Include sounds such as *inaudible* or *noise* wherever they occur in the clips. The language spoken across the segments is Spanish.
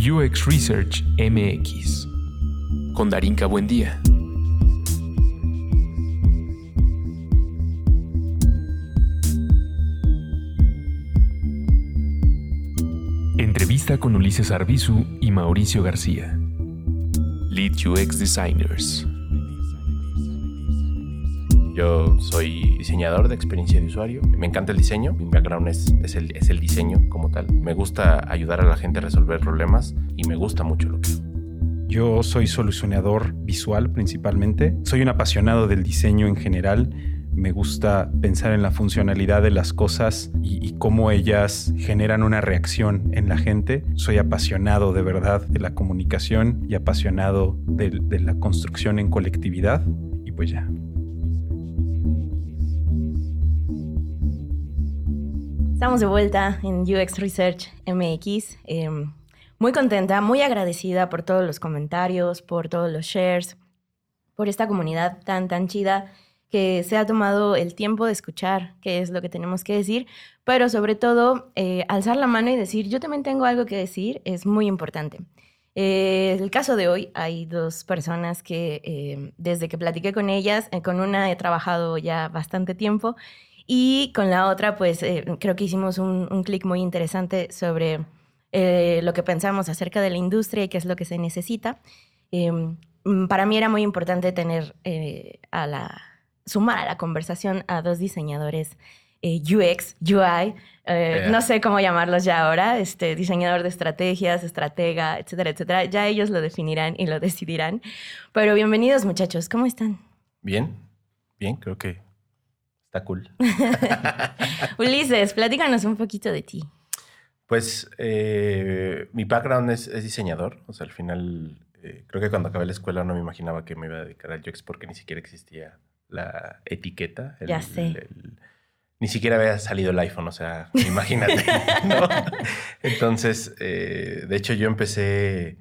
UX Research MX con Darinka Buendía. Entrevista con Ulises Arbizu y Mauricio García. Lead UX Designers. Yo soy diseñador de experiencia de usuario. Me encanta el diseño. Mi background es, el, diseño como tal. Me gusta ayudar a la gente a resolver problemas y me gusta mucho lo que hago. Yo soy solucionador visual principalmente. Soy un apasionado del diseño en general. Me gusta pensar en la funcionalidad de las cosas y, cómo ellas generan una reacción en la gente. Soy apasionado de verdad de la comunicación y apasionado de la construcción en colectividad. Y pues ya. Estamos de vuelta en UX Research MX. Eh, muy contenta, muy agradecida por todos los comentarios, por todos los shares, por esta comunidad tan, tan chida que se ha tomado el tiempo de escuchar qué es lo que tenemos que decir, pero sobre todo eh, alzar la mano y decir, yo también tengo algo que decir, es muy importante. Eh, el caso de hoy, hay dos personas que eh, desde que platiqué con ellas, eh, con una he trabajado ya bastante tiempo y con la otra, pues eh, creo que hicimos un, un clic muy interesante sobre eh, lo que pensamos acerca de la industria y qué es lo que se necesita. Eh, para mí era muy importante tener eh, a la, sumar a la conversación a dos diseñadores eh, UX, UI, yeah. no sé cómo llamarlos ya ahora, este, diseñador de estrategias, estratega, etcétera, etcétera. Ya ellos lo definirán y lo *laughs* decidirán. Pero bienvenidos muchachos, ¿cómo están? Bien, bien, creo que Está cool. *laughs* Ulises, platícanos un poquito de ti. Pues eh, mi background es, es, diseñador. O sea, al final, eh, creo que cuando acabé la escuela no me imaginaba que me iba a dedicar al UX porque ni siquiera existía la etiqueta. El, ya sé. El, el, ni siquiera había salido el iPhone, o sea, *laughs* imagínate. ¿no? *laughs* Entonces, eh, de hecho, yo empecé.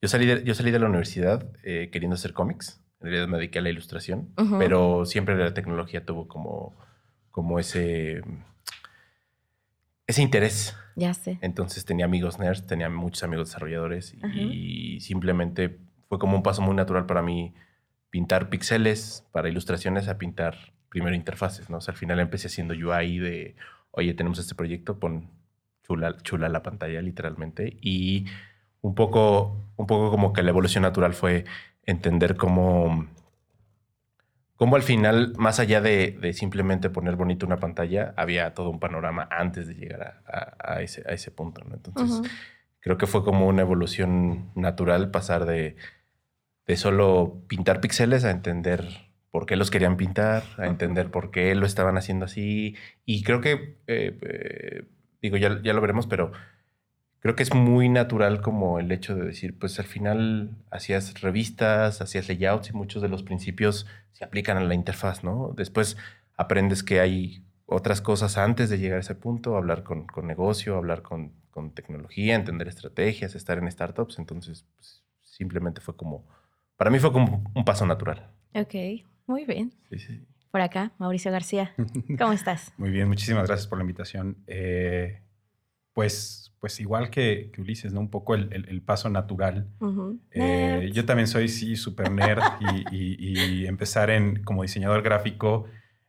Yo salí de, yo salí de la universidad eh, queriendo hacer cómics en realidad me dediqué a la ilustración, uh -huh. pero siempre la tecnología tuvo como, como ese, ese interés. Ya sé. Entonces tenía amigos nerds, tenía muchos amigos desarrolladores uh -huh. y simplemente fue como un paso muy natural para mí pintar píxeles para ilustraciones a pintar primero interfaces, ¿no? O sea, al final empecé haciendo UI de, oye, tenemos este proyecto, pon chula, chula la pantalla literalmente y un poco, un poco como que la evolución natural fue entender cómo, cómo al final, más allá de, de, simplemente poner bonito una pantalla, había todo un panorama antes de llegar a, a, a ese, a ese punto. ¿no? Entonces, uh -huh. creo que fue como una evolución natural pasar de, de solo pintar píxeles a entender por qué los querían pintar, a entender por qué lo estaban haciendo así. Y creo que, eh, eh, digo, ya, ya lo veremos, pero creo que es muy natural como el hecho de decir, pues al final hacías revistas, hacías layouts y muchos de los principios se aplican a la interfaz, ¿no? Después aprendes que hay otras cosas antes de llegar a ese punto, hablar con, con negocio, hablar con, con, tecnología, entender estrategias, estar en startups. Entonces, pues, simplemente fue como, para mí fue como un paso natural. Ok, muy bien. Sí, sí. Por acá, Mauricio García, ¿cómo estás? *laughs* Muy bien, muchísimas gracias por la invitación. Eh, pues, pues igual que, que, Ulises, ¿no? Un poco el, el, el paso natural. Uh -huh. eh, yo también soy, sí, súper nerd y, y, y, empezar en, como diseñador gráfico,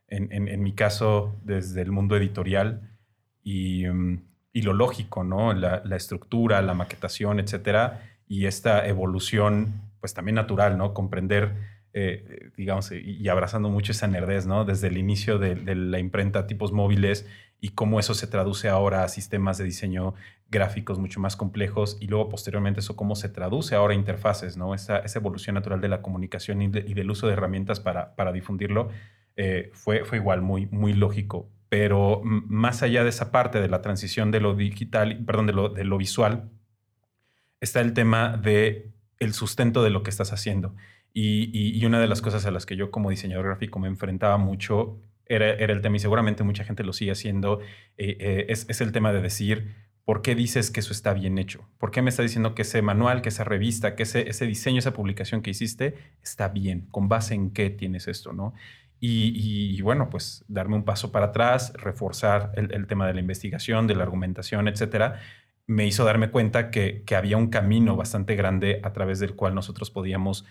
en, en, en, mi caso, desde el mundo editorial y, um, y lo lógico, ¿no? La, la, estructura, la maquetación, etcétera, y esta evolución, pues también natural, ¿no? Comprender... Eh, digamos, y abrazando mucho esa nerdez, ¿no? Desde el inicio de, la imprenta tipos móviles y cómo eso se traduce ahora a sistemas de diseño gráficos mucho más complejos y luego posteriormente eso cómo se traduce ahora a interfaces, ¿no? Esa, esa evolución natural de la comunicación y, de, y, del uso de herramientas para, para difundirlo eh, fue, fue igual muy, muy lógico. Pero más allá de esa parte de la transición de lo digital, perdón, de lo, de lo visual, está el tema de sustento de lo que estás haciendo. Y, y, y, una de las cosas a las que yo como diseñador gráfico me enfrentaba mucho era, era el tema, y seguramente mucha gente lo sigue haciendo, eh, eh, es, es, el tema de decir, ¿por qué dices que eso está bien hecho? ¿Por qué me está diciendo que ese manual, que esa revista, que ese, ese diseño, esa publicación que hiciste está bien? ¿Con base en qué tienes esto? ¿no? Y, y, bueno, pues darme un paso para atrás, reforzar el, el, tema de la investigación, de la argumentación, etcétera, me hizo darme cuenta que, había un camino bastante grande a través del cual nosotros podíamos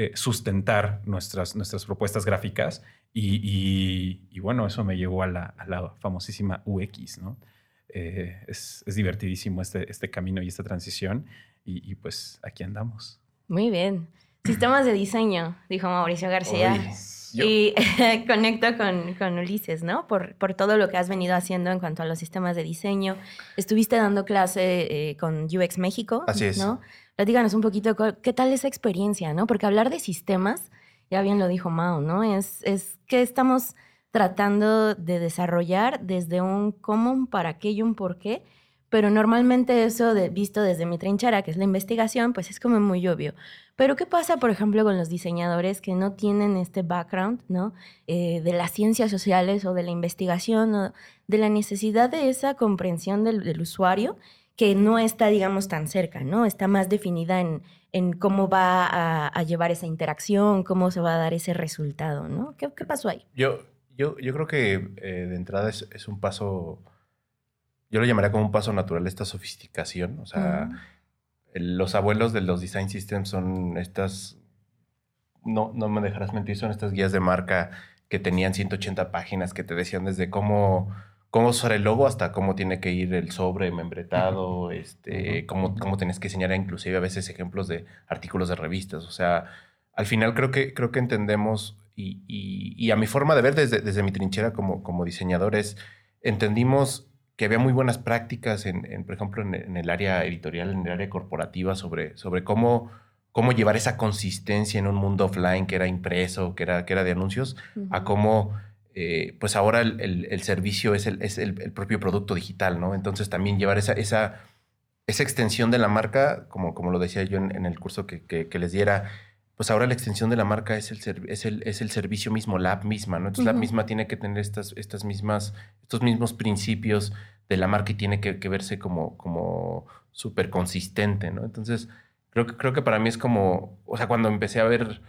eh, sustentar nuestras, nuestras propuestas gráficas y, bueno, eso me llevó a la, famosísima UX, ¿no? Eh, es, divertidísimo este, este camino y esta transición y, pues aquí andamos. Muy bien. Sistemas de diseño, dijo Mauricio García. Y *laughs* conecto con, Ulises, ¿no? Por, por, todo lo que has venido haciendo en cuanto a los sistemas de diseño. Estuviste dando clase eh, con UX México. Así es. ¿no? Platícanos un poquito qué tal esa experiencia, ¿no? Porque hablar de sistemas, ya bien lo dijo Mao, ¿no? Es, es que estamos tratando de desarrollar desde un cómo, un para qué y un por qué pero normalmente eso de, visto desde mi trinchera, que es la investigación, pues es como muy obvio. Pero ¿qué pasa, por ejemplo, con los diseñadores que no tienen este background, ¿no? Eh, de las ciencias sociales o de la investigación o de la necesidad de esa comprensión del, usuario que no está, digamos, tan cerca, ¿no? Está más definida en, cómo va a, llevar esa interacción, cómo se va a dar ese resultado, ¿no? ¿Qué, pasó ahí? Yo, yo, yo creo que eh, de entrada es un paso yo lo llamaría como un paso natural esta sofisticación. O sea, los abuelos de los design systems son estas, no, no me dejarás mentir, son estas guías de marca que tenían 180 páginas que te decían desde cómo, cómo usar el logo hasta cómo tiene que ir el sobre membretado, este, cómo, cómo tienes que enseñar inclusive a veces ejemplos de artículos de revistas. O sea, al final creo que, creo que entendemos y, y, a mi forma de ver desde, desde mi trinchera como, como diseñador es, entendimos que había muy buenas prácticas, en, por ejemplo, en, el área editorial, en el área corporativa, sobre, sobre cómo, cómo llevar esa consistencia en un mundo offline que era impreso, que era, que era de anuncios, a cómo, eh, pues ahora el, servicio es, el, es el, propio producto digital, ¿no? Entonces también llevar esa, esa, esa extensión de la marca, como, como lo decía yo en, el curso que, que, les diera, pues ahora la extensión de la marca es el, es el, es el servicio mismo, la app misma, ¿no? Entonces la misma tiene que tener estas, estas mismas, estos mismos principios de la marca y tiene que, verse como, como súper consistente, ¿no? Entonces, creo que, creo que para mí es como, o sea, cuando empecé a ver,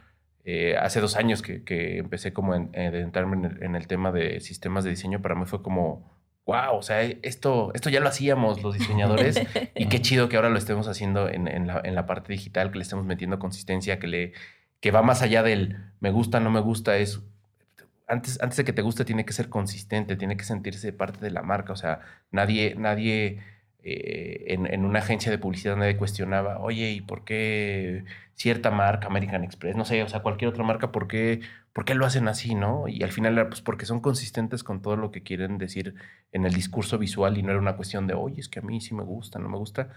eh, hace dos años que, empecé como a adentrarme en el, tema de sistemas de diseño, para mí fue como, wow, o sea, esto, esto ya lo hacíamos los diseñadores *laughs* y qué chido que ahora lo estemos haciendo en, la, parte digital, que le estemos metiendo consistencia, que, le, que va más allá del me gusta, no me gusta, es antes, antes de que te guste tiene que ser consistente, tiene que sentirse parte de la marca, o sea, nadie, nadie eh, en, una agencia de publicidad nadie cuestionaba, oye, ¿y por qué cierta marca, American Express, no sé, o sea, cualquier otra marca, ¿por qué, por qué lo hacen así, no? Y al final pues porque son consistentes con todo lo que quieren decir en el discurso visual y no era una cuestión de, oye, es que a mí sí me gusta, no me gusta.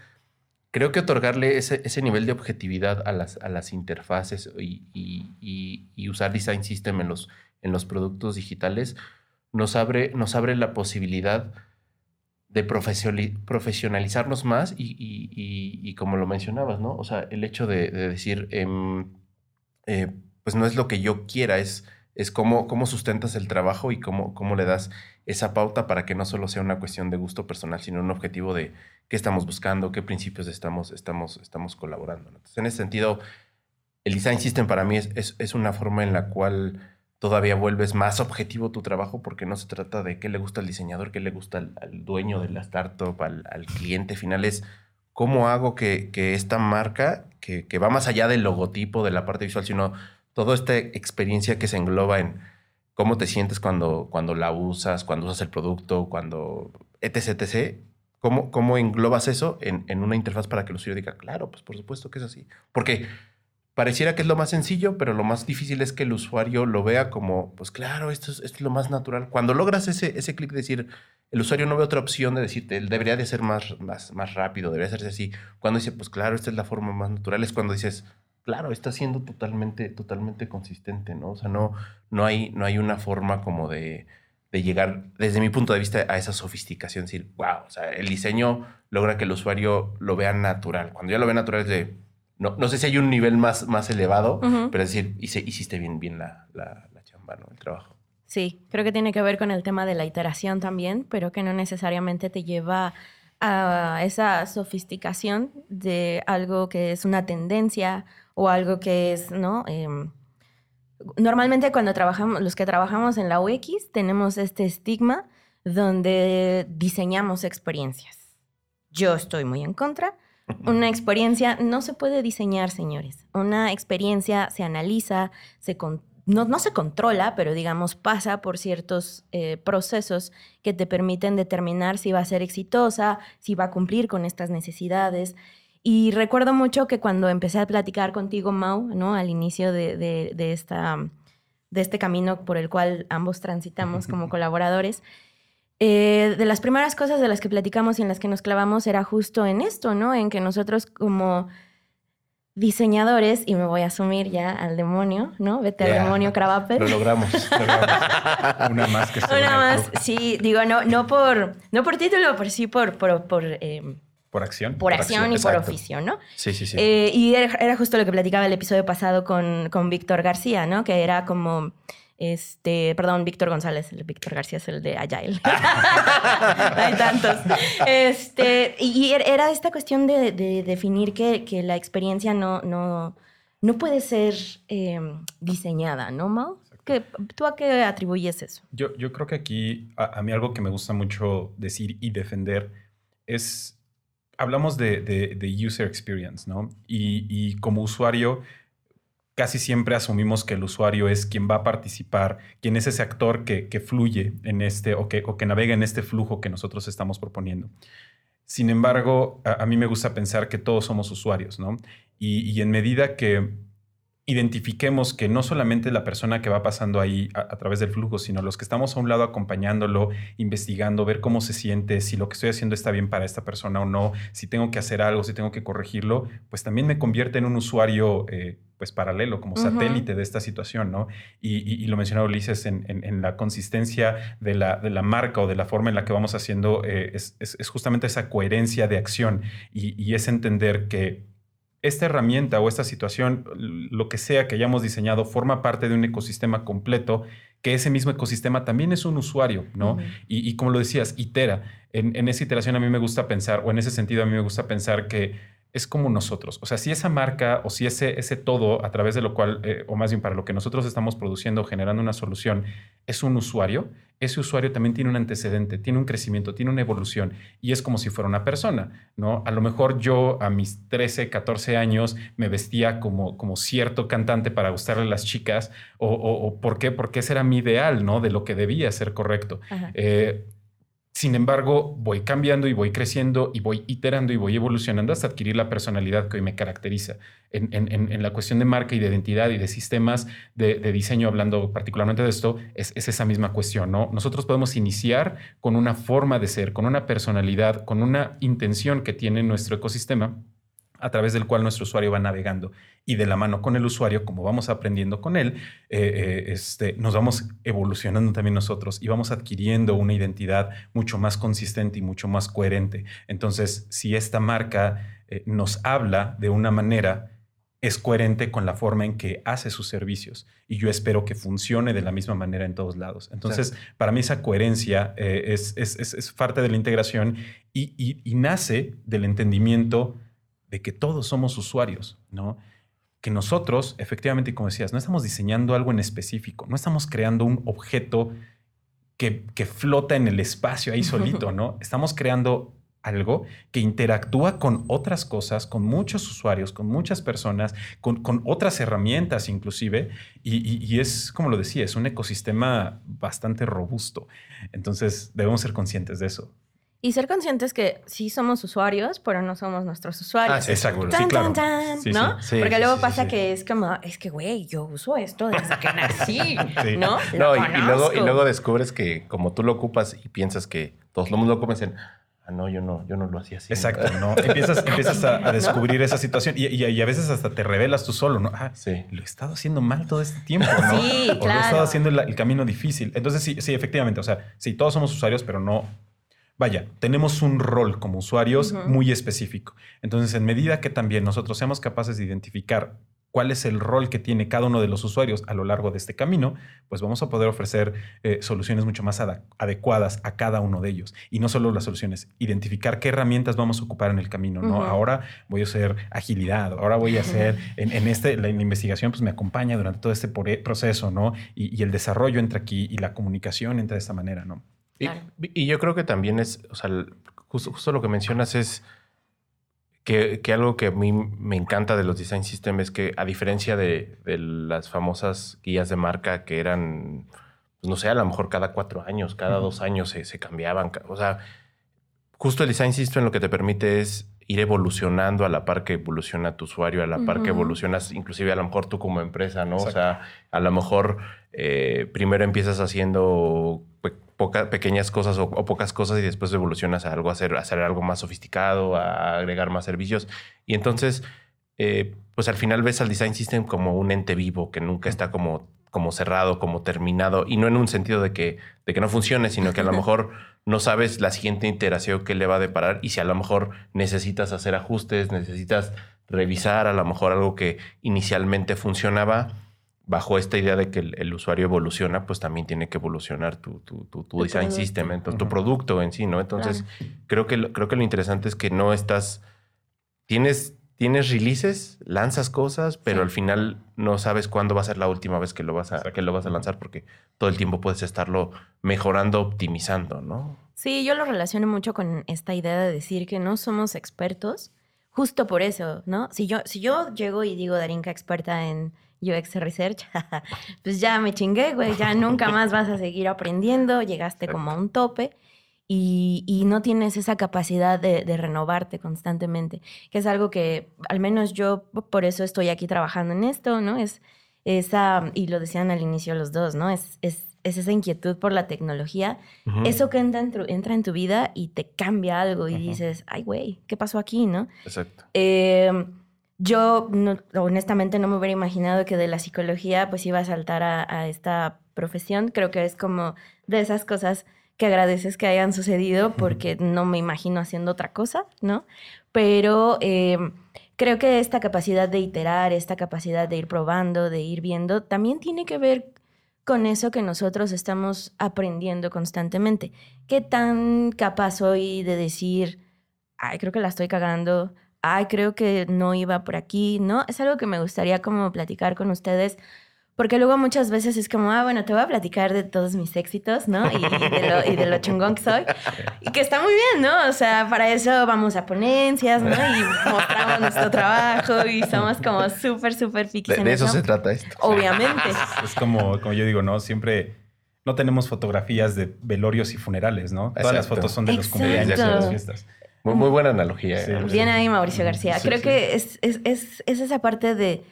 Creo que otorgarle ese, ese nivel de objetividad a las, a las interfaces y, y, y, usar Design System en los, en los productos digitales nos abre, nos abre la posibilidad de profesionalizarnos más y, como lo mencionabas, ¿no? O sea, el hecho de, decir, em, eh, pues no es lo que yo quiera, es, es cómo, cómo sustentas el trabajo y cómo, cómo le das esa pauta para que no solo sea una cuestión de gusto personal, sino un objetivo de qué estamos buscando, qué principios estamos, estamos, estamos colaborando. Entonces, en ese sentido, el design system para mí es, es una forma en la cual todavía vuelves más objetivo tu trabajo porque no se trata de qué le gusta al diseñador, qué le gusta al, dueño de la startup, al, cliente final, es cómo hago que, esta marca, que, va más allá del logotipo, de la parte visual, sino toda esta experiencia que se engloba en cómo te sientes cuando, cuando la usas, cuando usas el producto, cuando etc, etc. ¿Cómo, cómo englobas eso en, una interfaz para que el usuario diga, claro, pues por supuesto que es así? Porque pareciera que es lo más sencillo, pero lo más difícil es que el usuario lo vea como, pues claro, esto es, lo más natural. Cuando logras ese, ese clic de decir, el usuario no ve otra opción de decirte, debería de ser más, más, más rápido, debería hacerse así. Cuando dice, pues claro, esta es la forma más natural, es cuando dices, claro, está siendo totalmente, totalmente consistente, ¿no? O sea, no, no, hay, no hay una forma como de, de llegar, desde mi punto de vista, a esa sofisticación, decir, wow, o sea, el diseño logra que el usuario lo vea natural. Cuando ya lo ve natural es de no, no sé si hay un nivel más, más elevado, pero es decir, hiciste bien, bien la, la, chamba, ¿no? El trabajo. Sí, creo que tiene que ver con el tema de la iteración también, pero que no necesariamente te lleva a esa sofisticación de algo que es una tendencia o algo que es, ¿no? Em, normalmente cuando trabajamos, los que trabajamos en la UX tenemos este estigma donde diseñamos experiencias. yo estoy muy en contra. Una experiencia no se puede diseñar, señores. Una experiencia se analiza, se no, se controla, pero digamos pasa por ciertos eh, procesos que te permiten determinar si va a ser exitosa, si va a cumplir con estas necesidades. Y recuerdo mucho que cuando empecé a platicar contigo, Mau, ¿no? al inicio de, esta, de este camino por el cual ambos transitamos como *laughs* colaboradores, eh, de las primeras cosas de las que platicamos y en las que nos clavamos era justo en esto, ¿no? En que nosotros como diseñadores, y me voy a asumir ya al demonio, ¿no? Vete al demonio, Cravapel. Lo logramos. Una más que se Una más, sí, digo, no, no, por, no por título, pero sí por... por, por em, por acción. Por, acción, y por oficio, ¿no? Sí, sí, sí. Eh, y era, justo lo que platicaba el episodio pasado con, con Víctor García, ¿no? Que era como este, perdón, Víctor González, el Víctor García es el de Agile. *laughs* *laughs* Hay tantos. Este, y era esta cuestión de, definir que, la experiencia no, no, no puede ser em, diseñada, ¿no, Mau? ¿Tú a qué atribuyes eso? Yo, yo creo que aquí a, mí algo que me gusta mucho decir y defender es, hablamos de, user experience, ¿no? Y, y como usuario casi siempre asumimos que el usuario es quien va a participar, quien es ese actor que, fluye en este o que, o que, navega en este flujo que nosotros estamos proponiendo. Sin embargo, a, mí me gusta pensar que todos somos usuarios, ¿no? y en medida que identifiquemos que no solamente la persona que va pasando ahí a, través del flujo, sino los que estamos a un lado acompañándolo, investigando, ver cómo se siente, si lo que estoy haciendo está bien para esta persona o no, si tengo que hacer algo, si tengo que corregirlo, pues también me convierte en un usuario eh, pues paralelo, como satélite de esta situación, ¿no? Y, lo mencionaba Ulises en, la consistencia de la, de la, marca o de la forma en la que vamos haciendo, eh, es, justamente esa coherencia de acción y es entender que esta herramienta o esta situación, lo que sea que hayamos diseñado, forma parte de un ecosistema completo, que ese mismo ecosistema también es un usuario, ¿no? y, como lo decías, itera. En, en, esa iteración a mí me gusta pensar, o en ese sentido a mí me gusta pensar que es como nosotros. O sea, si esa marca o si ese, ese todo a través de lo cual, eh, o más bien para lo que nosotros estamos produciendo, generando una solución, es un usuario, ese usuario también tiene un antecedente, tiene un crecimiento, tiene una evolución y es como si fuera una persona, ¿no? A lo mejor yo a mis 13, 14 años me vestía como, como cierto cantante para gustarle a las chicas o, o, ¿por qué? Porque ese era mi ideal, ¿no? De lo que debía ser correcto. Sin embargo, voy cambiando y voy creciendo y voy iterando y voy evolucionando hasta adquirir la personalidad que hoy me caracteriza. En, la cuestión de marca y de identidad y de sistemas de, diseño, hablando particularmente de esto, es, esa misma cuestión. ¿no? Nosotros podemos iniciar con una forma de ser, con una personalidad, con una intención que tiene nuestro ecosistema a través del cual nuestro usuario va navegando. Y de la mano con el usuario, como vamos aprendiendo con él, eh, eh, este, nos vamos evolucionando también nosotros y vamos adquiriendo una identidad mucho más consistente y mucho más coherente. Entonces, si esta marca eh, nos habla de una manera, es coherente con la forma en que hace sus servicios y yo espero que funcione de la misma manera en todos lados. Entonces, para mí esa coherencia es, es, parte de la integración y, y nace del entendimiento de que todos somos usuarios, ¿no? Que nosotros, efectivamente, como decías, no estamos diseñando algo en específico, no estamos creando un objeto que, flota en el espacio ahí solito, ¿no? *laughs* Estamos creando algo que interactúa con otras cosas, con muchos usuarios, con muchas personas, con, otras herramientas inclusive, y, y, es, como lo decía, es un ecosistema bastante robusto. Entonces debemos ser conscientes de eso. Y ser conscientes que sí somos usuarios, pero no somos nuestros usuarios. Ah, sí, exacto. sí, claro. ¿no? Porque luego pasa que es como, es que, güey, yo uso esto desde que nací, *laughs* ¿no? no y, luego, y luego descubres que como tú lo ocupas y piensas que todos los mundo lo ocupan, dicen, ah, no, yo no, yo no lo hacía así. Exacto, *laughs* ¿no? empiezas, empiezas a, descubrir esa situación y, y, a veces hasta te revelas tú solo, ¿no? Ah, sí. lo he estado haciendo mal todo este tiempo, ¿no? Sí, o lo he estado haciendo el, el, camino difícil. Entonces, sí, sí, efectivamente, o sea, sí, todos somos usuarios, pero no Vaya, tenemos un rol como usuarios muy específico. Entonces, en medida que también nosotros seamos capaces de identificar cuál es el rol que tiene cada uno de los usuarios a lo largo de este camino, pues vamos a poder ofrecer eh, soluciones mucho más adecuadas a cada uno de ellos. Y no solo las soluciones, identificar qué herramientas vamos a ocupar en el camino. ¿no? Ahora voy a hacer agilidad, ahora voy a hacer, *laughs* en, este, la, investigación pues me acompaña durante todo este proceso, ¿no? Y, y el desarrollo entra aquí y la comunicación entra de esta manera, ¿no? Y, yo creo que también es, o sea, justo, justo lo que mencionas es que, algo que a mí me encanta de los design systems es que a diferencia de, las famosas guías de marca que eran, pues, no sé, a lo mejor cada cuatro años, cada dos años se, se cambiaban. O sea, justo el design system lo que te permite es ir evolucionando a la par que evoluciona tu usuario, a la par que evolucionas inclusive a lo mejor tú como empresa, ¿no? O sea, a lo mejor eh, primero empiezas haciendo pequeñas cosas o, pocas cosas y después evolucionas a algo, a hacer, hacer algo más sofisticado, a agregar más servicios. Y entonces, eh, pues al final ves al design system como un ente vivo que nunca está como, como cerrado, como terminado, y no en un sentido de que, de que no funcione, sino que a lo *laughs* mejor no sabes la siguiente iteración que le va a deparar y si a lo mejor necesitas hacer ajustes, necesitas revisar a lo mejor algo que inicialmente funcionaba bajo esta idea de que el, usuario evoluciona, pues también tiene que evolucionar tu, tu, tu, design system, entonces, tu producto en sí, ¿no? Entonces, creo, que, creo que lo interesante es que no estás, tienes, tienes releases, lanzas cosas, pero al final no sabes cuándo va a ser la última vez que lo vas a, que lo vas a lanzar, porque todo el tiempo puedes estarlo mejorando, optimizando, ¿no? Sí, yo lo relaciono mucho con esta idea de decir que no somos expertos, justo por eso, ¿no? Si yo, si yo llego y digo Darinka experta en UX Research, *laughs* pues ya me chingué, güey, ya nunca más vas a seguir aprendiendo, llegaste como a un tope y, no tienes esa capacidad de, renovarte constantemente, que es algo que al menos yo por eso estoy aquí trabajando en esto, ¿no? Es esa, y lo decían al inicio los dos, ¿no? Es, es, esa inquietud por la tecnología, eso que entra en, tu, entra en tu vida y te cambia algo y dices, ay, güey, ¿qué pasó aquí, no? Exacto. Eh, yo honestamente no me hubiera imaginado que de la psicología pues iba a saltar a, esta profesión. Creo que es como de esas cosas que agradeces que hayan sucedido porque no me imagino haciendo otra cosa, ¿no? Pero eh, creo que esta capacidad de iterar, esta capacidad de ir probando, de ir viendo, también tiene que ver con eso que nosotros estamos aprendiendo constantemente. ¿Qué tan capaz soy de decir, ay, creo que la estoy cagando? ay, creo que no iba por aquí, ¿no? Es algo que me gustaría como platicar con ustedes, porque luego muchas veces es como, ah, bueno, te voy a platicar de todos mis éxitos, ¿no? Y, de, lo, chungón que soy. Y que está muy bien, ¿no? O sea, para eso vamos a ponencias, ¿no? Y mostramos nuestro trabajo y somos como súper, súper piquis. De, eso, se trata esto. Obviamente. Es, como, como yo digo, ¿no? Siempre no tenemos fotografías de velorios y funerales, ¿no? Todas las fotos son de los cumpleaños y de las fiestas. Muy, buena analogía. ¿eh? Bien ahí, Mauricio García. Creo que es, esa parte de,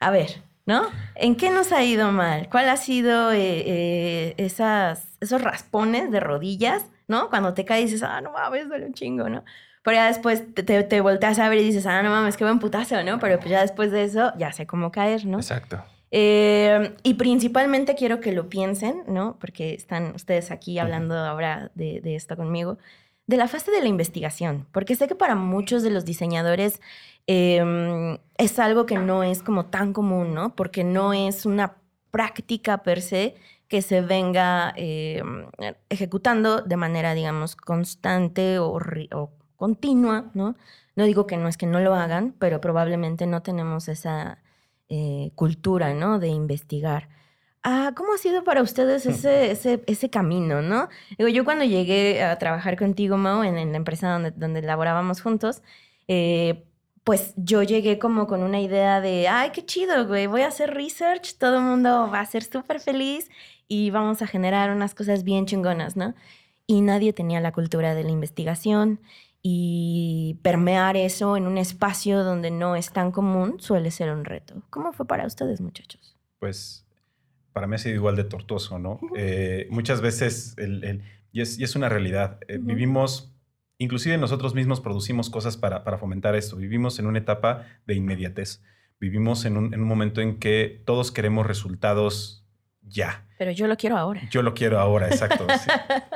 a ver, ¿no? ¿En qué nos ha ido mal? ¿Cuál ha sido eh, eh, esas, esos raspones de rodillas, ¿no? Cuando te caes y dices, ah, no mames, duele un chingo, ¿no? Pero ya después te, te, volteas a ver y dices, ah, no mames, qué buen putazo, ¿no? Pero pues ya después de eso, ya sé cómo caer, ¿no? Exacto. y principalmente quiero que lo piensen, ¿no? Porque están ustedes aquí hablando ahora de, de esto conmigo de la fase de la investigación, porque sé que para muchos de los diseñadores em, es algo que no es como tan común, ¿no? Porque no es una práctica per se que se venga em, ejecutando de manera, digamos, constante o, o, continua, ¿no? No digo que no es que no lo hagan, pero probablemente no tenemos esa eh, cultura, ¿no? De investigar. Ah, ¿cómo ha sido para ustedes ese, ese, ese, camino, no? Digo, yo cuando llegué a trabajar contigo, Mo, en, la empresa donde, donde laborábamos juntos, eh, pues yo llegué como con una idea de, ay, qué chido, güey, voy a hacer research, todo el mundo va a ser súper feliz y vamos a generar unas cosas bien chingonas, ¿no? Y nadie tenía la cultura de la investigación y permear eso en un espacio donde no es tan común suele ser un reto. ¿Cómo fue para ustedes, muchachos? Pues para mí ha sido igual de tortuoso, ¿no? Eh, muchas veces, el, y, es, y, es, una realidad, eh, vivimos, inclusive nosotros mismos producimos cosas para, para, fomentar esto, vivimos en una etapa de inmediatez, vivimos en un, en un momento en que todos queremos resultados ya. Pero yo lo quiero ahora. Yo lo quiero ahora, exacto. *laughs*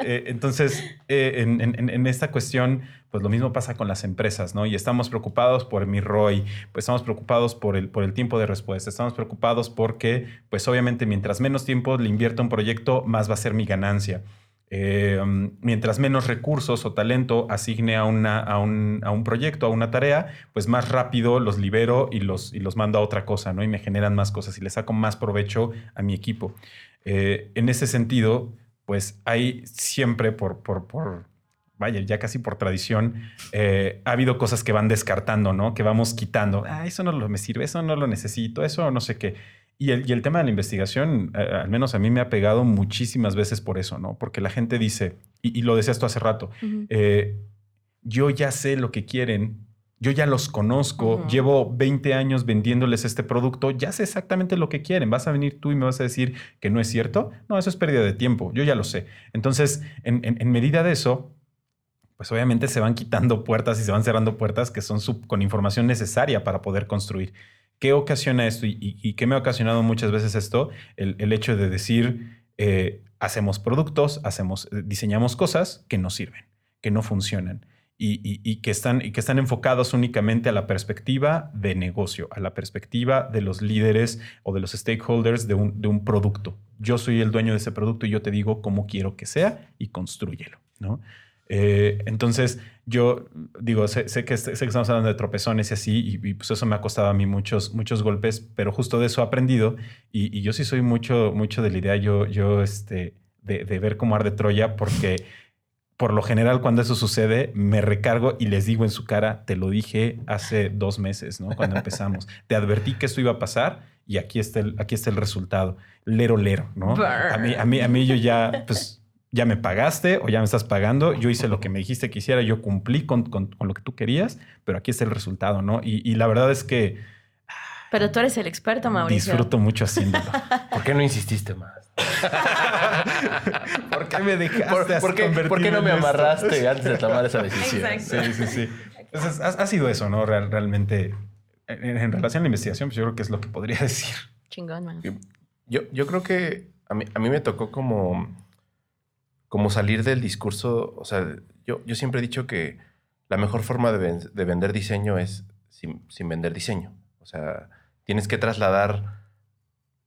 Eh, entonces, en, en, en, esta cuestión, pues lo mismo pasa con las empresas, ¿no? Y estamos preocupados por mi ROI, pues estamos preocupados por el, por el tiempo de respuesta, estamos preocupados porque, pues obviamente, mientras menos tiempo le invierto a un proyecto, más va a ser mi ganancia. Eh, mientras menos recursos o talento asigne a, una, a, un, a, un, proyecto, a una tarea, pues más rápido los libero y los, y los mando a otra cosa, ¿no? Y me generan más cosas y le saco más provecho a mi equipo. Eh, en ese sentido, pues hay siempre por, por, por vaya, ya casi por tradición, eh, ha habido cosas que van descartando, ¿no? Que vamos quitando. Ah, eso no lo, me sirve, eso no lo necesito, eso no sé qué. Y el, y el tema de la investigación, eh, al menos a mí me ha pegado muchísimas veces por eso, ¿no? Porque la gente dice, y, lo decías tú hace rato, eh, yo ya sé lo que quieren, yo ya los conozco, llevo 20 años vendiéndoles este producto, ya sé exactamente lo que quieren. ¿Vas a venir tú y me vas a decir que no es cierto? No, eso es pérdida de tiempo, yo ya lo sé. Entonces, en, medida de eso, pues obviamente se van quitando puertas y se van cerrando puertas que son con información necesaria para poder construir. ¿Qué ocasiona esto y, qué me ha ocasionado muchas veces esto? El, hecho de decir, eh, hacemos productos, hacemos, diseñamos cosas que no sirven, que no funcionan y, que están, y que están enfocados únicamente a la perspectiva de negocio, a la perspectiva de los líderes o de los stakeholders de un, de un producto. Yo soy el dueño de ese producto y yo te digo cómo quiero que sea y construyelo, ¿no? Eh, entonces, yo digo, sé, que, sé, que, estamos hablando de tropezones y así, y, pues eso me ha costado a mí muchos, muchos golpes, pero justo de eso he aprendido. Y, yo sí soy mucho, mucho de la idea, yo, yo este, de, de ver cómo arde Troya, porque por lo general cuando eso sucede, me recargo y les digo en su cara, te lo dije hace dos meses, ¿no? Cuando empezamos. te advertí que esto iba a pasar y aquí está el, aquí está el resultado. Lero, lero, ¿no? A mí, a mí, a mí yo ya, pues, ya me pagaste o ya me estás pagando. Yo hice lo que me dijiste que hiciera, yo cumplí con, con, lo que tú querías, pero aquí está el resultado, ¿no? Y, y la verdad es que... Pero tú eres el experto, Mauricio. Disfruto mucho haciéndolo. *laughs* ¿Por qué no insististe más? *laughs* ¿Por qué me dejaste ¿Por, ¿por qué, no me amarraste *laughs* antes de tomar esa decisión? Sí, sí, sí. Entonces, ha, sido eso, ¿no? realmente, en, relación a la investigación, pues yo creo que es lo que podría decir. Chingón, man. Yo, yo creo que a mí, a mí me tocó como, como salir del discurso, o sea, yo, yo siempre he dicho que la mejor forma de, de vender diseño es sin, sin vender diseño. O sea, tienes que trasladar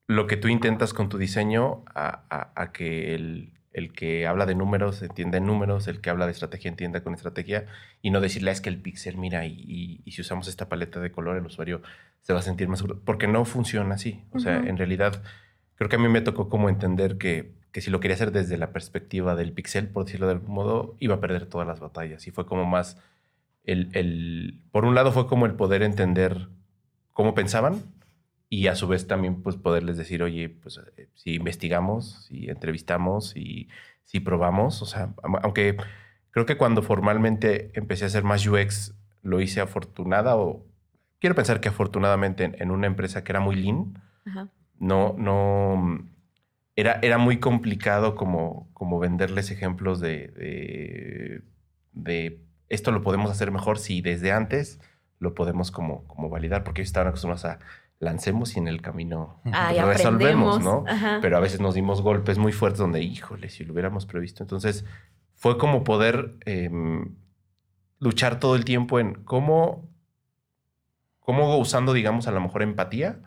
lo que tú intentas con tu diseño a, que el, que habla de números entienda en números, el que habla de estrategia entienda con estrategia y no decirle ah, es que el pixel, mira, y, si usamos esta paleta de color, el usuario se va a sentir más seguro, porque no funciona así. O sea, en realidad, creo que a mí me tocó como entender que, que si lo quería hacer desde la perspectiva del pixel, por decirlo de algún modo, iba a perder todas las batallas. Y fue como más, el, el por un lado fue como el poder entender cómo pensaban, y a su vez también pues poderles decir, oye, pues eh, si investigamos, si entrevistamos, y si probamos, o sea, aunque creo que cuando formalmente empecé a hacer más UX, lo hice afortunada o quiero pensar que afortunadamente en, una empresa que era muy lean, no, no, era, era muy complicado como, como venderles ejemplos de, de, de, esto lo podemos hacer mejor si desde antes lo podemos como, como validar, porque ellos estaban acostumbrados a lancemos y en el camino resolvemos, ¿no? Pero a veces nos dimos golpes muy fuertes donde, híjole, si lo hubiéramos previsto. Entonces, fue como poder em, luchar todo el tiempo en cómo, cómo usando, digamos, a lo mejor empatía,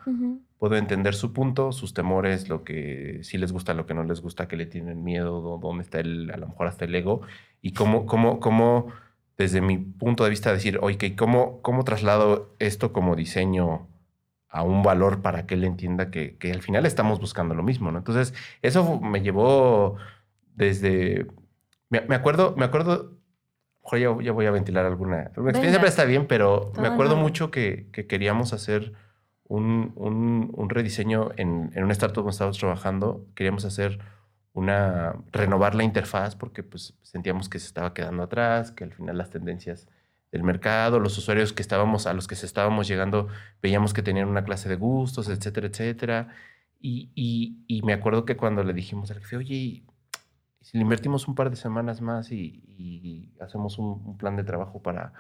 puedo entender su punto, sus temores, lo que sí les gusta, lo que no les gusta, que le tienen miedo, dónde está el, a lo mejor hasta el ego, y cómo, cómo, cómo desde mi punto de vista, decir, oye, ¿cómo, ¿cómo traslado esto como diseño a un valor para que él entienda que, al final estamos buscando lo mismo, ¿no? Entonces, eso me llevó desde... Me, acuerdo, me acuerdo, ya, ya, voy a ventilar alguna, experiencia, pero está bien, pero me acuerdo mucho que, queríamos hacer un, un, rediseño en, una startup donde estábamos trabajando, queríamos hacer una, renovar la interfaz porque pues sentíamos que se estaba quedando atrás, que al final las tendencias del mercado, los usuarios que estábamos, a los que se estábamos llegando, veíamos que tenían una clase de gustos, etcétera, etcétera. Y, y, me acuerdo que cuando le dijimos al jefe, oye, si le invertimos un par de semanas más y, hacemos un, plan de trabajo para,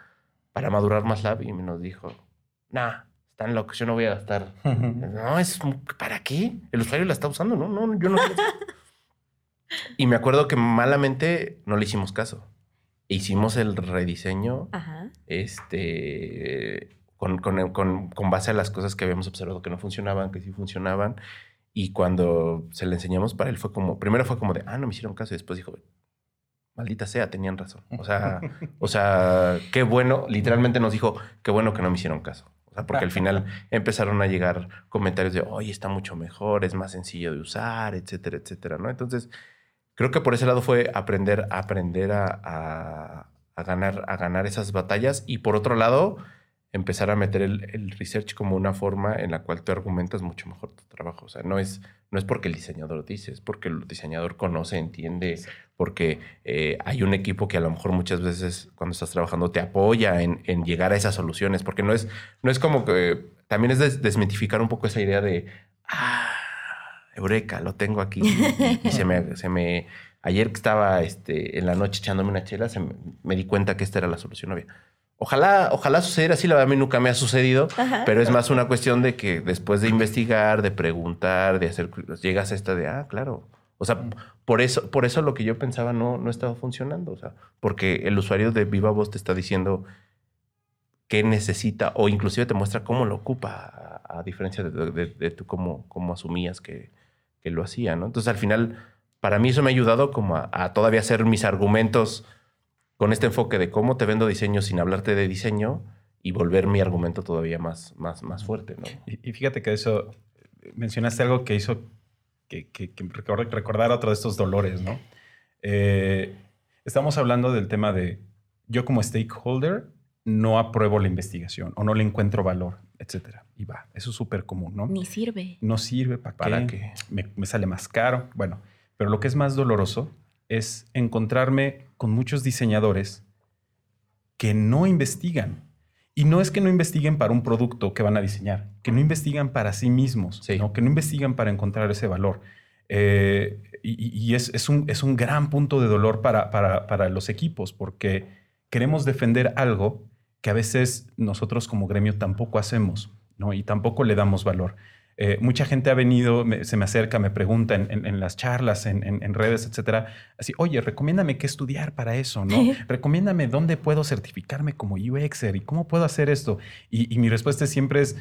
para madurar más Lab, y nos dijo, nah, están locos, yo no voy a gastar. no, es, ¿para qué? El usuario la está usando, no, no, yo no. *laughs* y me acuerdo que malamente no le hicimos caso hicimos el rediseño este con, con, con, con, base a las cosas que habíamos observado que no funcionaban, que sí funcionaban. Y cuando se le enseñamos para él fue como, primero fue como de, ah, no me hicieron caso. Y después dijo, maldita sea, tenían razón. O sea, *laughs* o sea, qué bueno, literalmente nos dijo, qué bueno que no me hicieron caso. O sea, porque al final empezaron a llegar comentarios de, oye, está mucho mejor, es más sencillo de usar, etcétera, etcétera, ¿no? Entonces, creo que por ese lado fue aprender, aprender a, ganar, a ganar esas batallas. Y por otro lado, empezar a meter el, research como una forma en la cual tú argumentas mucho mejor tu trabajo. O sea, no es, no es porque el diseñador dice, es porque el diseñador conoce, entiende, porque eh, hay un equipo que a lo mejor muchas veces cuando estás trabajando te apoya en, llegar a esas soluciones, porque no es, no es como que, también es desmitificar un poco esa idea de, ah, eureka, lo tengo aquí. Y, se, me, se me, ayer que estaba este, en la noche echándome una chela, se me, di cuenta que esta era la solución obvia. Ojalá, ojalá sucediera así, la verdad a mí nunca me ha sucedido, pero es más una cuestión de que después de investigar, de preguntar, de hacer, llegas a esta de, ah, claro. O sea, por eso, por eso lo que yo pensaba no, no estaba funcionando. O sea, porque el usuario de Viva Voz te está diciendo qué necesita o inclusive te muestra cómo lo ocupa, a, diferencia de, de, tú cómo, cómo asumías que, que lo hacía, ¿no? Entonces al final, para mí eso me ha ayudado como a, todavía hacer mis argumentos con este enfoque de cómo te vendo diseño sin hablarte de diseño y volver mi argumento todavía más, más, más fuerte, ¿no? Y, fíjate que eso, mencionaste algo que hizo que, que, recordar otro de estos dolores, ¿no? Eh, estamos hablando del tema de yo como stakeholder no apruebo la investigación o no le encuentro valor, etcétera y va. Eso es súper común, ¿no? Ni sirve. No sirve, ¿para, ¿Para qué? Me, sale más caro. Bueno, pero lo que es más doloroso es encontrarme con muchos diseñadores que no investigan. Y no es que no investiguen para un producto que van a diseñar, que no investigan para sí mismos, que no investigan para encontrar ese valor. Eh, y, es, es, un, es, un, gran punto de dolor para, para, para los equipos, porque queremos defender algo que a veces nosotros como gremio tampoco hacemos. ¿no? Y tampoco le damos valor. Eh, mucha gente ha venido, se me acerca, me pregunta en, las charlas, en, redes, etcétera, así, oye, recomiéndame qué estudiar para eso, ¿no? recomiéndame dónde puedo certificarme como UXer y cómo puedo hacer esto. Y, mi respuesta siempre es,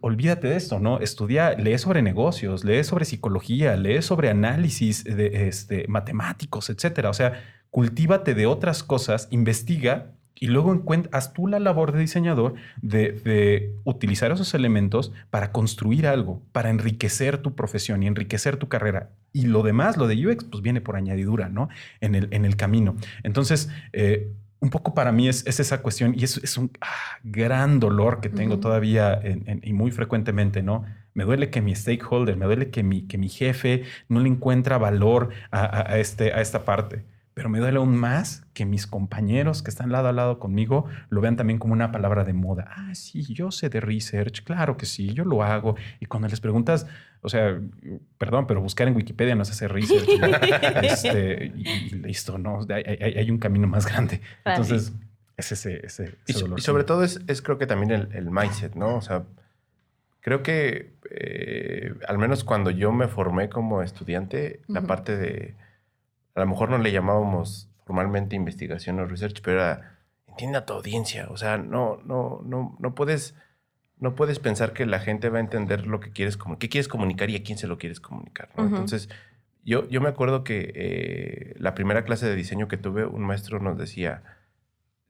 olvídate de esto, ¿no? Estudia, lee sobre negocios, lee sobre psicología, lee sobre análisis de, este, matemáticos, etcétera. O sea, cultívate de otras cosas, investiga y luego haz tú la labor de diseñador de, utilizar esos elementos para construir algo, para enriquecer tu profesión y enriquecer tu carrera. Y lo demás, lo de UX, pues viene por añadidura, ¿no? En el, en el camino. Entonces, eh, un poco para mí es, esa cuestión y es, es un ah, gran dolor que tengo todavía y muy frecuentemente, ¿no? Me duele que mi stakeholder, me duele que mi, que mi jefe no le encuentra valor a, a este, a esta parte pero me duele aún más que mis compañeros que están lado a lado conmigo lo vean también como una palabra de moda. Ah, sí, yo sé de research, claro que sí, yo lo hago. Y cuando les preguntas, o sea, perdón, pero buscar en Wikipedia no es hacer research. este, y, listo, ¿no? Hay, un camino más grande. Entonces, es ese, ese, y, dolor. Y sobre todo es, es, creo que también el, mindset, ¿no? O sea, creo que eh, al menos cuando yo me formé como estudiante, la parte de a lo mejor no le llamábamos formalmente investigación o research, pero era entiende a tu audiencia. O sea, no, no, no, no puedes, no puedes pensar que la gente va a entender lo que quieres, qué quieres comunicar y a quién se lo quieres comunicar. Entonces, yo, yo me acuerdo que eh, la primera clase de diseño que tuve, un maestro nos decía,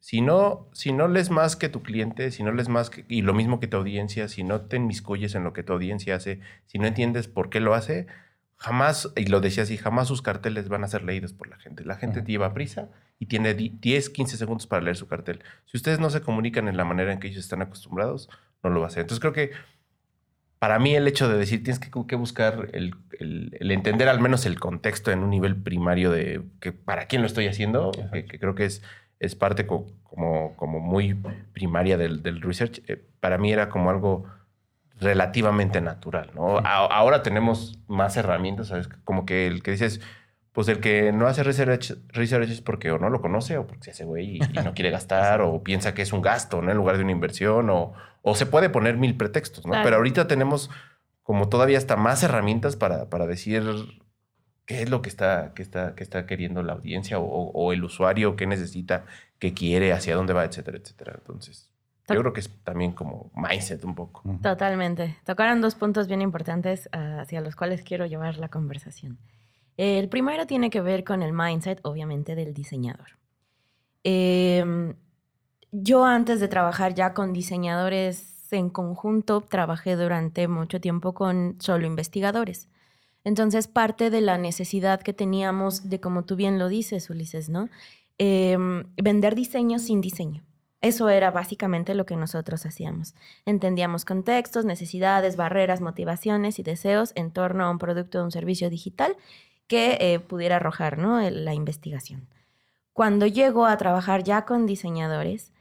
si no, si no lees más que tu cliente, si no lees más que, y lo mismo que tu audiencia, si no te inmiscuyes en lo que tu audiencia hace, si no entiendes por qué lo hace, jamás, y lo decía así, jamás sus carteles van a ser leídos por la gente. La gente lleva prisa y tiene 10, 15 segundos para leer su cartel. Si ustedes no se comunican en la manera en que ellos están acostumbrados, no lo va a hacer. Entonces creo que para mí el hecho de decir tienes que, buscar el, entender al menos el contexto en un nivel primario de que para quién lo estoy haciendo, que, creo que es, es parte como, como muy primaria del, research, eh, para mí era como algo relativamente natural, ¿no? ahora tenemos más herramientas, ¿sabes? Como que el que dices, pues el que no hace research, es porque o no lo conoce o porque se hace güey y, no quiere gastar o piensa que es un gasto, ¿no? En lugar de una inversión o, o se puede poner mil pretextos, ¿no? Pero ahorita tenemos como todavía hasta más herramientas para, para decir qué es lo que está, que está, que está queriendo la audiencia o, o el usuario, qué necesita, qué quiere, hacia dónde va, etcétera, etcétera. Entonces... Yo creo que es también como mindset un poco. Totalmente. Tocaron dos puntos bien importantes ah, hacia los cuales quiero llevar la conversación. El primero tiene que ver con el mindset, obviamente, del diseñador. Em, yo antes de trabajar ya con diseñadores en conjunto, trabajé durante mucho tiempo con solo investigadores. Entonces, parte de la necesidad que teníamos de, como tú bien lo dices, Ulises, ¿no? Em, vender diseño sin diseño. Eso era básicamente lo que nosotros hacíamos. Entendíamos contextos, necesidades, barreras, motivaciones y deseos en torno a un producto o un servicio digital que eh, pudiera arrojar ¿no? la investigación. Cuando llego a trabajar ya con diseñadores,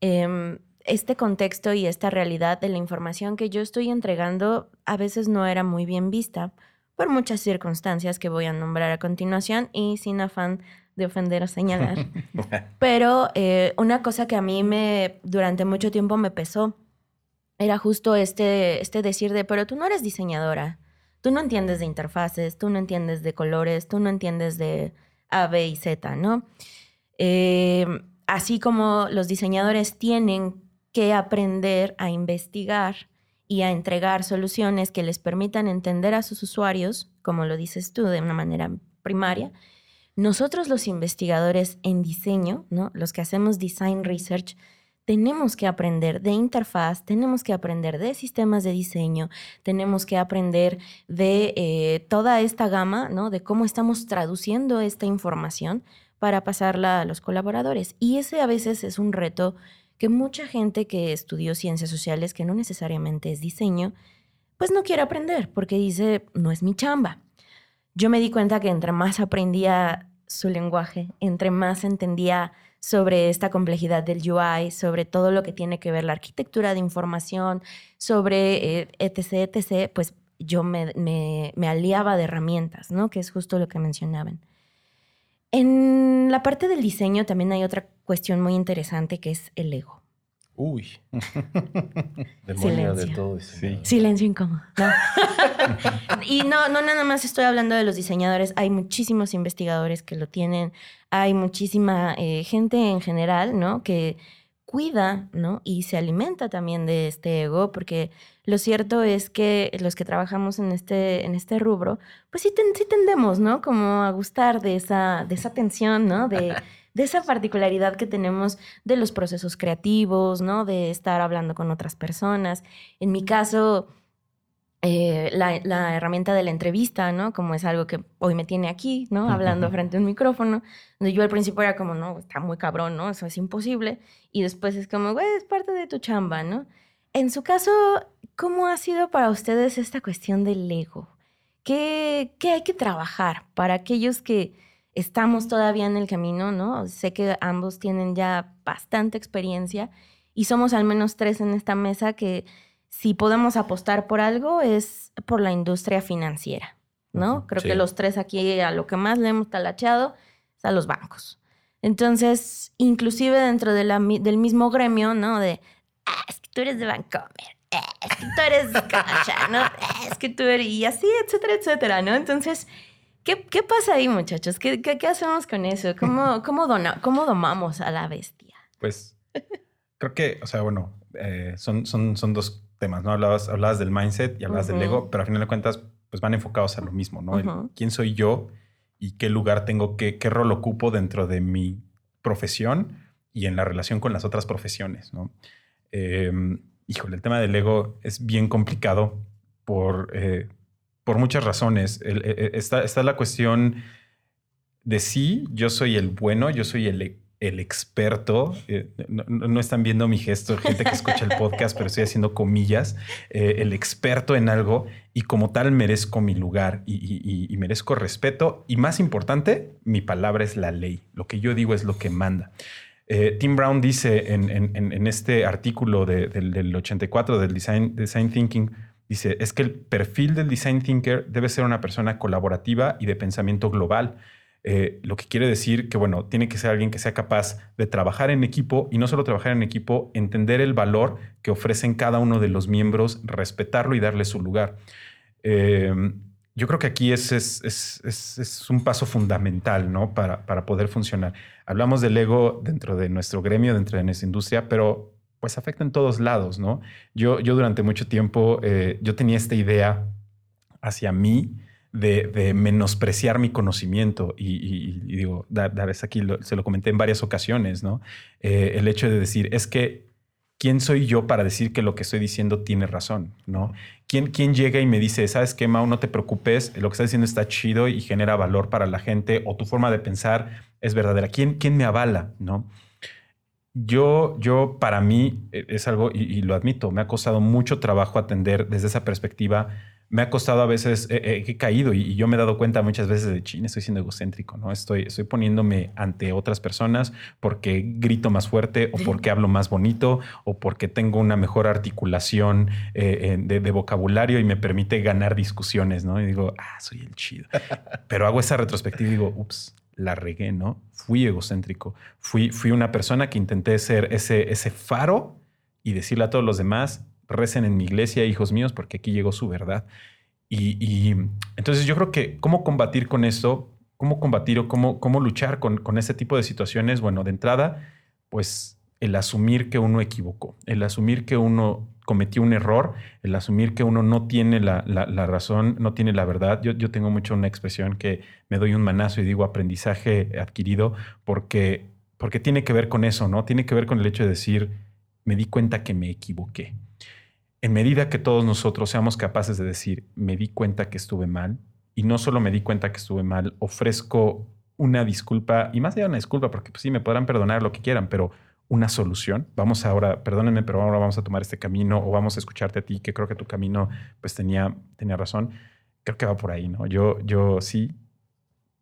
em, este contexto y esta realidad de la información que yo estoy entregando a veces no era muy bien vista por muchas circunstancias que voy a nombrar a continuación y sin afán de ofender o señalar. *laughs* Pero eh, una cosa que a mí me durante mucho tiempo me pesó era justo este, este decir de, pero tú no eres diseñadora, tú no entiendes de interfaces, tú no entiendes de colores, tú no entiendes de A, B y Z, ¿no? Eh, así como los diseñadores tienen que aprender a investigar y a entregar soluciones que les permitan entender a sus usuarios, como lo dices tú, de una manera primaria, nosotros los investigadores en diseño, ¿no? los que hacemos design research, tenemos que aprender de interfaz, tenemos que aprender de sistemas de diseño, tenemos que aprender de eh, toda esta gama, ¿no? de cómo estamos traduciendo esta información para pasarla a los colaboradores. Y ese a veces es un reto que mucha gente que estudió ciencias sociales, que no necesariamente es diseño, pues no quiere aprender porque dice, no es mi chamba yo me di cuenta que entre más aprendía su lenguaje, entre más entendía sobre esta complejidad del UI, sobre todo lo que tiene que ver la arquitectura de información, sobre eh, etc., etc., pues yo me, me, aliaba de herramientas, ¿no? Que es justo lo que mencionaban. En la parte del diseño también hay otra cuestión muy interesante que es el ego. Uy. *laughs* Demonio de todo. Sí. Silencio incómodo. *laughs* y no, no nada más estoy hablando de los diseñadores. Hay muchísimos investigadores que lo tienen. Hay muchísima eh, gente en general, ¿no? Que cuida, ¿no? Y se alimenta también de este ego, porque lo cierto es que los que trabajamos en este, en este rubro, pues sí, sí tendemos, ¿no? Como a gustar de esa, de esa tensión, ¿no? De *laughs* de esa particularidad que tenemos de los procesos creativos, ¿no? De estar hablando con otras personas. En mi caso, eh, la, herramienta de la entrevista, ¿no? Como es algo que hoy me tiene aquí, ¿no? Hablando frente a un micrófono. Yo al principio era como, no, está muy cabrón, ¿no? Eso es imposible. Y después es como, güey, es parte de tu chamba, ¿no? En su caso, ¿cómo ha sido para ustedes esta cuestión del ego? ¿Qué, qué hay que trabajar para aquellos que estamos todavía en el camino, ¿no? Sé que ambos tienen ya bastante experiencia y somos al menos tres en esta mesa que si podemos apostar por algo es por la industria financiera, ¿no? Creo que los tres aquí a lo que más le hemos talacheado es a los bancos. Entonces, inclusive dentro de la, del mismo gremio, ¿no? De, ah, es que tú eres de Bancomer, eh, es que tú eres de ¿no? es que tú eres... Y así, etcétera, etcétera, ¿no? Entonces ¿Qué, pasa ahí, muchachos? ¿Qué, qué, hacemos con eso? ¿Cómo, *laughs* cómo, ¿Cómo domamos a la bestia? Pues creo que, o sea, bueno, eh, son, son, son dos temas, ¿no? Hablabas, hablabas del mindset y hablabas del ego, pero al final de cuentas, pues van enfocados a lo mismo, ¿no? ¿Quién soy yo y qué lugar tengo, qué, qué rol ocupo dentro de mi profesión y en la relación con las otras profesiones, ¿no? Em, híjole, el tema del ego es bien complicado por... Eh, por muchas razones. E, e, está, está, la cuestión de sí, yo soy el bueno, yo soy el, el experto. Eh, no, están viendo mi gesto, gente que escucha el podcast, pero estoy haciendo comillas, eh, el experto en algo y como tal merezco mi lugar y, merezco respeto. Y más importante, mi palabra es la ley. Lo que yo digo es lo que manda. Eh, Tim Brown dice en, en, este artículo del, del, 84 del Design, Design Thinking, Dice, es que el perfil del design thinker debe ser una persona colaborativa y de pensamiento global. Eh, lo que quiere decir que, bueno, tiene que ser alguien que sea capaz de trabajar en equipo y no solo trabajar en equipo, entender el valor que ofrecen cada uno de los miembros, respetarlo y darle su lugar. Em, yo creo que aquí es, es, es, un paso fundamental ¿no? para, para poder funcionar. Hablamos del ego dentro de nuestro gremio, dentro de nuestra industria, pero pues afecta en todos lados, ¿no? Yo, yo durante mucho tiempo, eh, yo tenía esta idea hacia mí de, menospreciar mi conocimiento y, digo, dar, aquí, se lo comenté en varias ocasiones, ¿no? Eh, el hecho de decir, es que ¿quién soy yo para decir que lo que estoy diciendo tiene razón? ¿no? ¿Quién, ¿Quién llega y me dice, sabes qué, Mau, no te preocupes, lo que estás diciendo está chido y genera valor para la gente o tu forma de pensar es verdadera? ¿Quién, quién me avala? ¿no? Yo, yo, para mí, e, es algo, y, lo admito, me ha costado mucho trabajo atender desde esa perspectiva. Me ha costado a veces, he caído y, yo me he dado cuenta muchas veces de, ching, estoy siendo egocéntrico, ¿no? Estoy, estoy poniéndome ante otras personas porque grito más fuerte o porque hablo más bonito o porque tengo una mejor articulación eh, de, de, vocabulario y me permite ganar discusiones, ¿no? Y digo, ah, soy el chido. *laughs* Pero hago esa retrospectiva y digo, ups, la regué, ¿no? Fui egocéntrico. Fui, fui una persona que intenté ser ese, ese faro y decirle a todos los demás, recen en mi iglesia, hijos míos, porque aquí llegó su verdad. Y, entonces yo creo que cómo combatir con eso, cómo combatir o cómo, cómo luchar con, con ese tipo de situaciones, bueno, de entrada, pues el asumir que uno equivocó, el asumir que uno cometió un error, el asumir que uno no tiene la, razón, no tiene la verdad. Yo, yo, tengo mucho una expresión que me doy un manazo y digo aprendizaje adquirido porque, porque tiene que ver con eso, ¿no? Tiene que ver con el hecho de decir, me di cuenta que me equivoqué. En medida que todos nosotros seamos capaces de decir, me di cuenta que estuve mal, y no solo me di cuenta que estuve mal, ofrezco una disculpa, y más allá de una disculpa, porque pues, sí, me podrán perdonar lo que quieran, pero una solución. Vamos ahora, perdónenme, pero ahora vamos a tomar este camino o vamos a escucharte a ti, que creo que tu camino pues tenía, tenía razón. Creo que va por ahí, ¿no? Yo, yo sí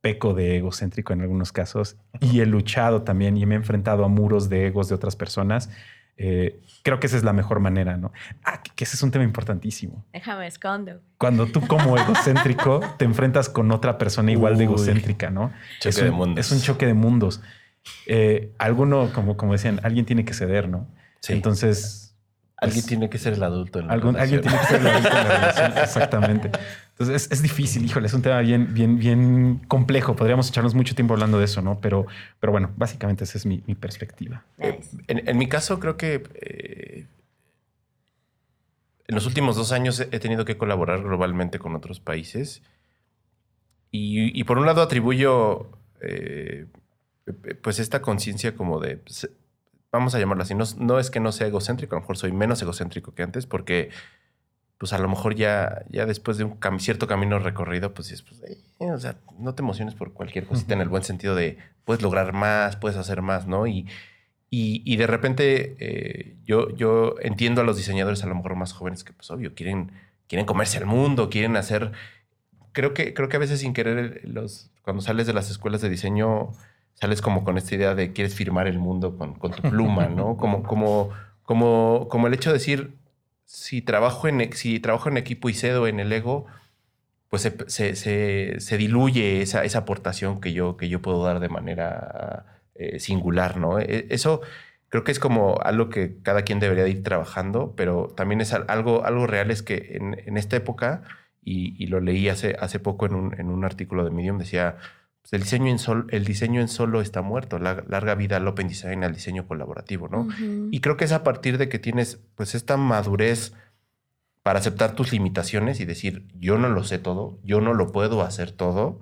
peco de egocéntrico en algunos casos y he luchado también y me he enfrentado a muros de egos de otras personas. Eh, creo que esa es la mejor manera, ¿no? Ah, que ese es un tema importantísimo. Déjame escondo. Cuando tú como *laughs* egocéntrico te enfrentas con otra persona igual de egocéntrica, ¿no? Choque de mundos. Es un choque de mundos. Eh, alguno, como, como decían, alguien tiene que ceder, ¿no? Sí. Entonces. Alguien pues, tiene que ser el adulto en la algún, Alguien tiene que ser el adulto en la *laughs* relación, exactamente. Entonces es, difícil, híjole, es un tema bien, bien, bien complejo. Podríamos echarnos mucho tiempo hablando de eso, ¿no? Pero, pero bueno, básicamente esa es mi, perspectiva. En, mi caso, creo que eh, en los últimos dos años he tenido que colaborar globalmente con otros países. Y, por un lado atribuyo eh, pues esta conciencia como de, pues, vamos a llamarlo así, no, es que no sea egocéntrico, a lo mejor soy menos egocéntrico que antes porque pues a lo mejor ya, ya después de un cierto camino recorrido, pues, es, pues o sea, no te emociones por cualquier cosita en el buen sentido de puedes lograr más, puedes hacer más, ¿no? Y, y, de repente eh, yo, yo entiendo a los diseñadores a lo mejor más jóvenes que pues obvio quieren, quieren comerse al mundo, quieren hacer... Creo que, creo que a veces sin querer los, cuando sales de las escuelas de diseño sales como con esta idea de quieres firmar el mundo con, con tu pluma, ¿no? *laughs* Como, como, como, como el hecho de decir, si trabajo en, si trabajo en equipo y cedo en el ego, pues se, se, se, diluye esa, esa, aportación que yo, que yo puedo dar de manera eh, singular, ¿no? E, eso creo que es como algo que cada quien debería ir trabajando, pero también es algo, algo real, es que en, en esta época, y, y, lo leí hace, hace poco en un, en un artículo de Medium, decía, pues, el, diseño en el diseño en solo está muerto, la larga vida al Open Design, al diseño colaborativo, ¿no? Y creo que es a partir de que tienes pues esta madurez para aceptar tus limitaciones y decir, yo no lo sé todo, yo no lo puedo hacer todo.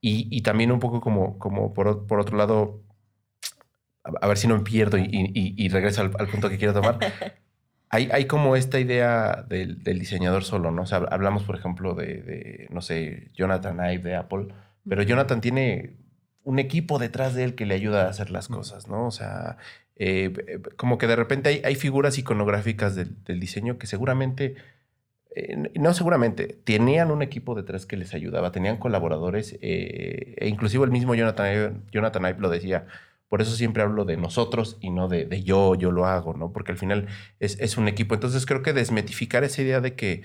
Y, también un poco como, como por, otro lado, a, ver si no me pierdo y, regreso al, punto que quiero tomar. *laughs* hay, hay como esta idea del, diseñador solo, ¿no? O sea, hablamos, por ejemplo, de, de no sé, Jonathan Ive de Apple pero Jonathan tiene un equipo detrás de él que le ayuda a hacer las cosas, ¿no? O sea, eh, eh, como que de repente hay, figuras iconográficas del, diseño que seguramente, eh, no seguramente, tenían un equipo detrás que les ayudaba, tenían colaboradores, e inclusive el mismo Jonathan, Jonathan Ive lo decía, por eso siempre hablo de nosotros y no de, yo, yo lo hago, ¿no? Porque al final es, es, un equipo. Entonces creo que desmetificar esa idea de que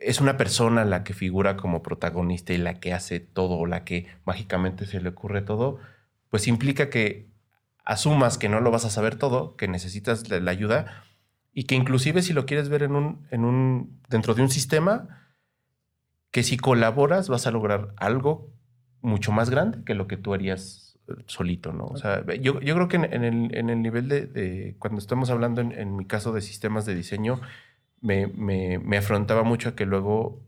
es una persona la que figura como protagonista y la que hace todo o la que mágicamente se le ocurre todo, pues implica que asumas que no lo vas a saber todo, que necesitas la, ayuda y que inclusive si lo quieres ver en un, en un, dentro de un sistema, que si colaboras vas a lograr algo mucho más grande que lo que tú harías eh, solito, ¿no? O sea, yo, yo creo que en, el, en el, nivel de, cuando estamos hablando en, en mi caso de sistemas de diseño, me, me, afrontaba mucho a que luego,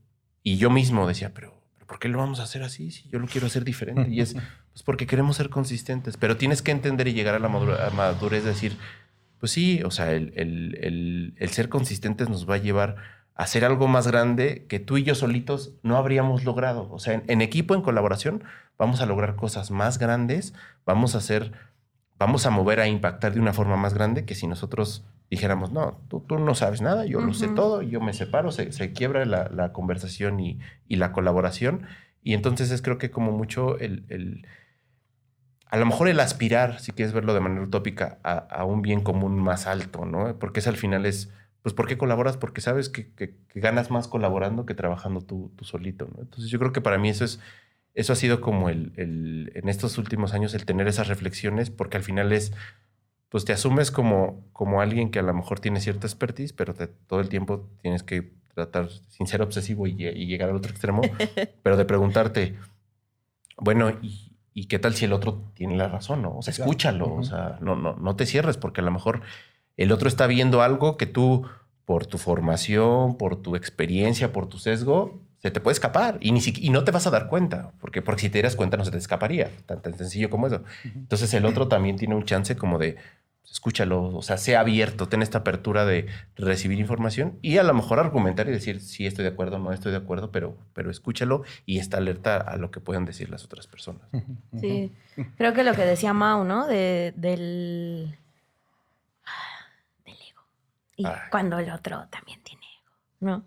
y yo mismo decía, pero, ¿por qué lo vamos a hacer así si yo lo quiero hacer diferente? Y es *laughs* pues porque queremos ser consistentes, pero tienes que entender y llegar a la madurez, de decir, pues sí, o sea, el, el, ser consistentes nos va a llevar a hacer algo más grande que tú y yo solitos no habríamos logrado. O sea, en, equipo, en colaboración, vamos a lograr cosas más grandes, vamos a hacer, vamos a mover, a impactar de una forma más grande que si nosotros dijéramos, no, tú, no sabes nada, yo lo sé todo, yo me separo, se, quiebra la, conversación y, la colaboración. Y entonces es creo que como mucho el, a lo mejor el aspirar, si quieres verlo de manera utópica, a, un bien común más alto, ¿no? Porque es al final es, pues, ¿por qué colaboras? Porque sabes que, ganas más colaborando que trabajando tú, tú, solito, ¿no? Entonces yo creo que para mí eso es, eso ha sido como el, el, en estos últimos años el tener esas reflexiones, porque al final es, pues te asumes como, como alguien que a lo mejor tiene cierta expertise, pero todo el tiempo tienes que tratar sin ser obsesivo y, llegar al otro extremo, *laughs* pero de preguntarte, bueno, ¿y, qué tal si el otro tiene la razón? ¿no? O sea, escúchalo, o sea, no, no, no te cierres, porque a lo mejor el otro está viendo algo que tú, por tu formación, por tu experiencia, por tu sesgo, se te puede escapar y, ni y no te vas a dar cuenta, porque, porque si te dieras cuenta no se te escaparía, tan, tan sencillo como eso. Entonces el otro también tiene un chance como de, escúchalo, o sea, sea abierto, ten esta apertura de recibir información y a lo mejor argumentar y decir, sí, estoy de acuerdo, no estoy de acuerdo, pero, pero escúchalo y está alerta a lo que puedan decir las otras personas. Sí, creo que lo que decía Mau, ¿no? De, del, del ego. Y cuando el otro también tiene ego, ¿no?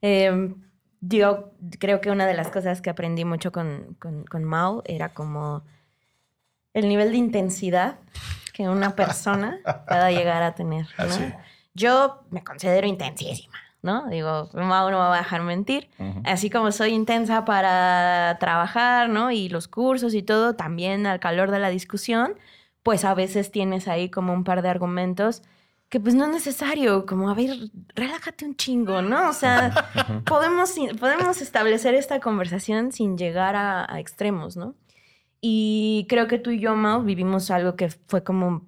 Eh, yo creo que una de las cosas que aprendí mucho con, con, con Mau era como el nivel de intensidad que una persona pueda llegar a tener. ¿no? Yo me considero intensísima, ¿no? Digo, Mau no me va a dejar mentir. Así como soy intensa para trabajar, ¿no? Y los cursos y todo, también al calor de la discusión, pues a veces tienes ahí como un par de argumentos que pues no es necesario, como, a ver, relájate un chingo, ¿no? O sea, *laughs* podemos, podemos establecer esta conversación sin llegar a, a extremos, ¿no? Y creo que tú y yo, Mau, vivimos algo que fue como...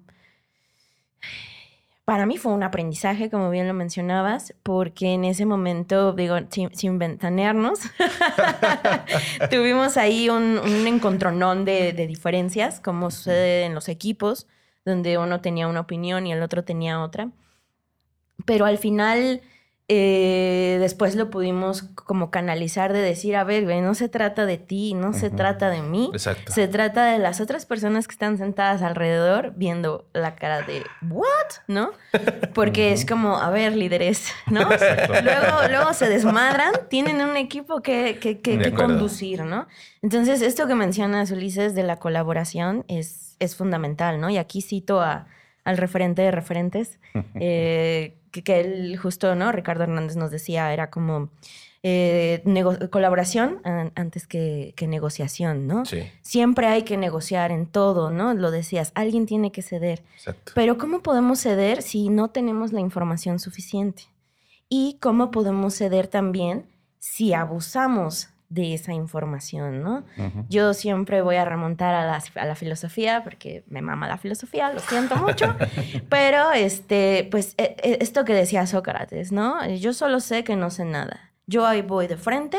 Para mí fue un aprendizaje, como bien lo mencionabas, porque en ese momento, digo, sin, ventanearnos, *laughs* tuvimos ahí un, un encontronón de, de diferencias, como sucede en los equipos, donde uno tenía una opinión y el otro tenía otra. Pero al final eh, después lo pudimos como canalizar de decir, a ver, no se trata de ti, no se trata de mí, se trata de las otras personas que están sentadas alrededor viendo la cara de, ¿what? ¿No? Porque es como, a ver, líderes, ¿no? Luego, luego se desmadran, tienen un equipo que, que, que, conducir, ¿no? Entonces, esto que mencionas, Ulises, de la colaboración es, es fundamental, ¿no? Y aquí cito a, al referente de referentes. *laughs* Eh, que, él justo, ¿no? Ricardo Hernández nos decía, era como eh, colaboración antes que, negociación, ¿no? Sí. Siempre hay que negociar en todo, ¿no? Lo decías, alguien tiene que ceder. Exacto. Pero ¿cómo podemos ceder si no tenemos la información suficiente? ¿Y cómo podemos ceder también si abusamos de esa información, ¿no? Yo siempre voy a remontar a la, a la, filosofía porque me mama la filosofía, lo siento mucho, *laughs* pero este, pues e, e, esto que decía Sócrates, ¿no? Yo solo sé que no sé nada. Yo ahí voy de frente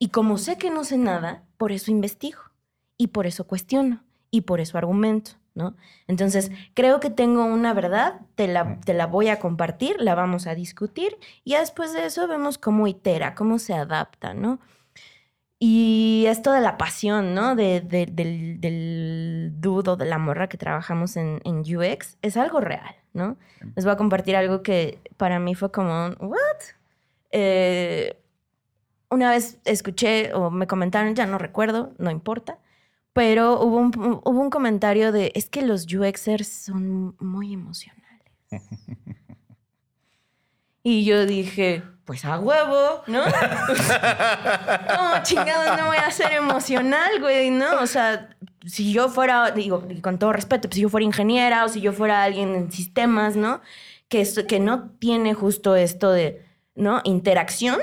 y como sé que no sé nada, por eso investigo y por eso cuestiono y por eso argumento. ¿No? Entonces, creo que tengo una verdad, te la, te la voy a compartir, la vamos a discutir y después de eso vemos cómo itera, cómo se adapta, ¿no? Y esto de la pasión, ¿no? De, del, del dudo, de la morra que trabajamos en, en, UX, es algo real, ¿no? Les voy a compartir algo que para mí fue como, ¿what? Eh, una vez escuché o me comentaron, ya no recuerdo, no importa, pero hubo un, hubo un comentario de, es que los UXers son muy emocionales. *laughs* y yo dije, pues a huevo, ¿no? *laughs* no, chingados, no voy a ser emocional, güey, ¿no? O sea, si yo fuera, digo, con todo respeto, pues, si yo fuera ingeniera o si yo fuera alguien en sistemas, ¿no? Que, que no tiene justo esto de, ¿no? Interacción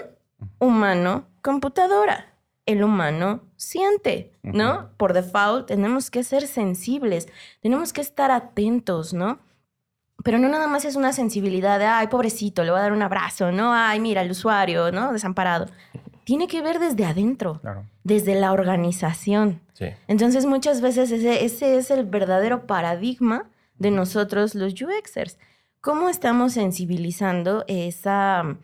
humano-computadora. El humano siente, ¿no? Por default tenemos que ser sensibles, tenemos que estar atentos, ¿no? Pero no nada más es una sensibilidad de, ay, pobrecito, le voy a dar un abrazo, ¿no? Ay, mira, el usuario, ¿no? Desamparado. Tiene que ver desde adentro, desde la organización. Entonces, muchas veces ese, ese es el verdadero paradigma de nosotros los UXers. ¿cómo estamos sensibilizando esa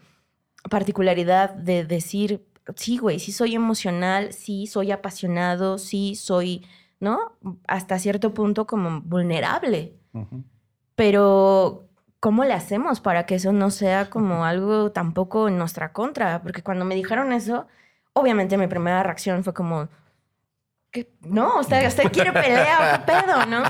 particularidad de decir, sí, güey, sí soy emocional, sí soy apasionado, sí soy, ¿no? Hasta cierto punto como vulnerable. Pero, ¿cómo le hacemos para que eso no sea como algo tampoco en nuestra contra? Porque cuando me dijeron eso, obviamente mi primera reacción fue como, ¿qué? No, usted, usted quiere pelea, ¿qué pedo, no?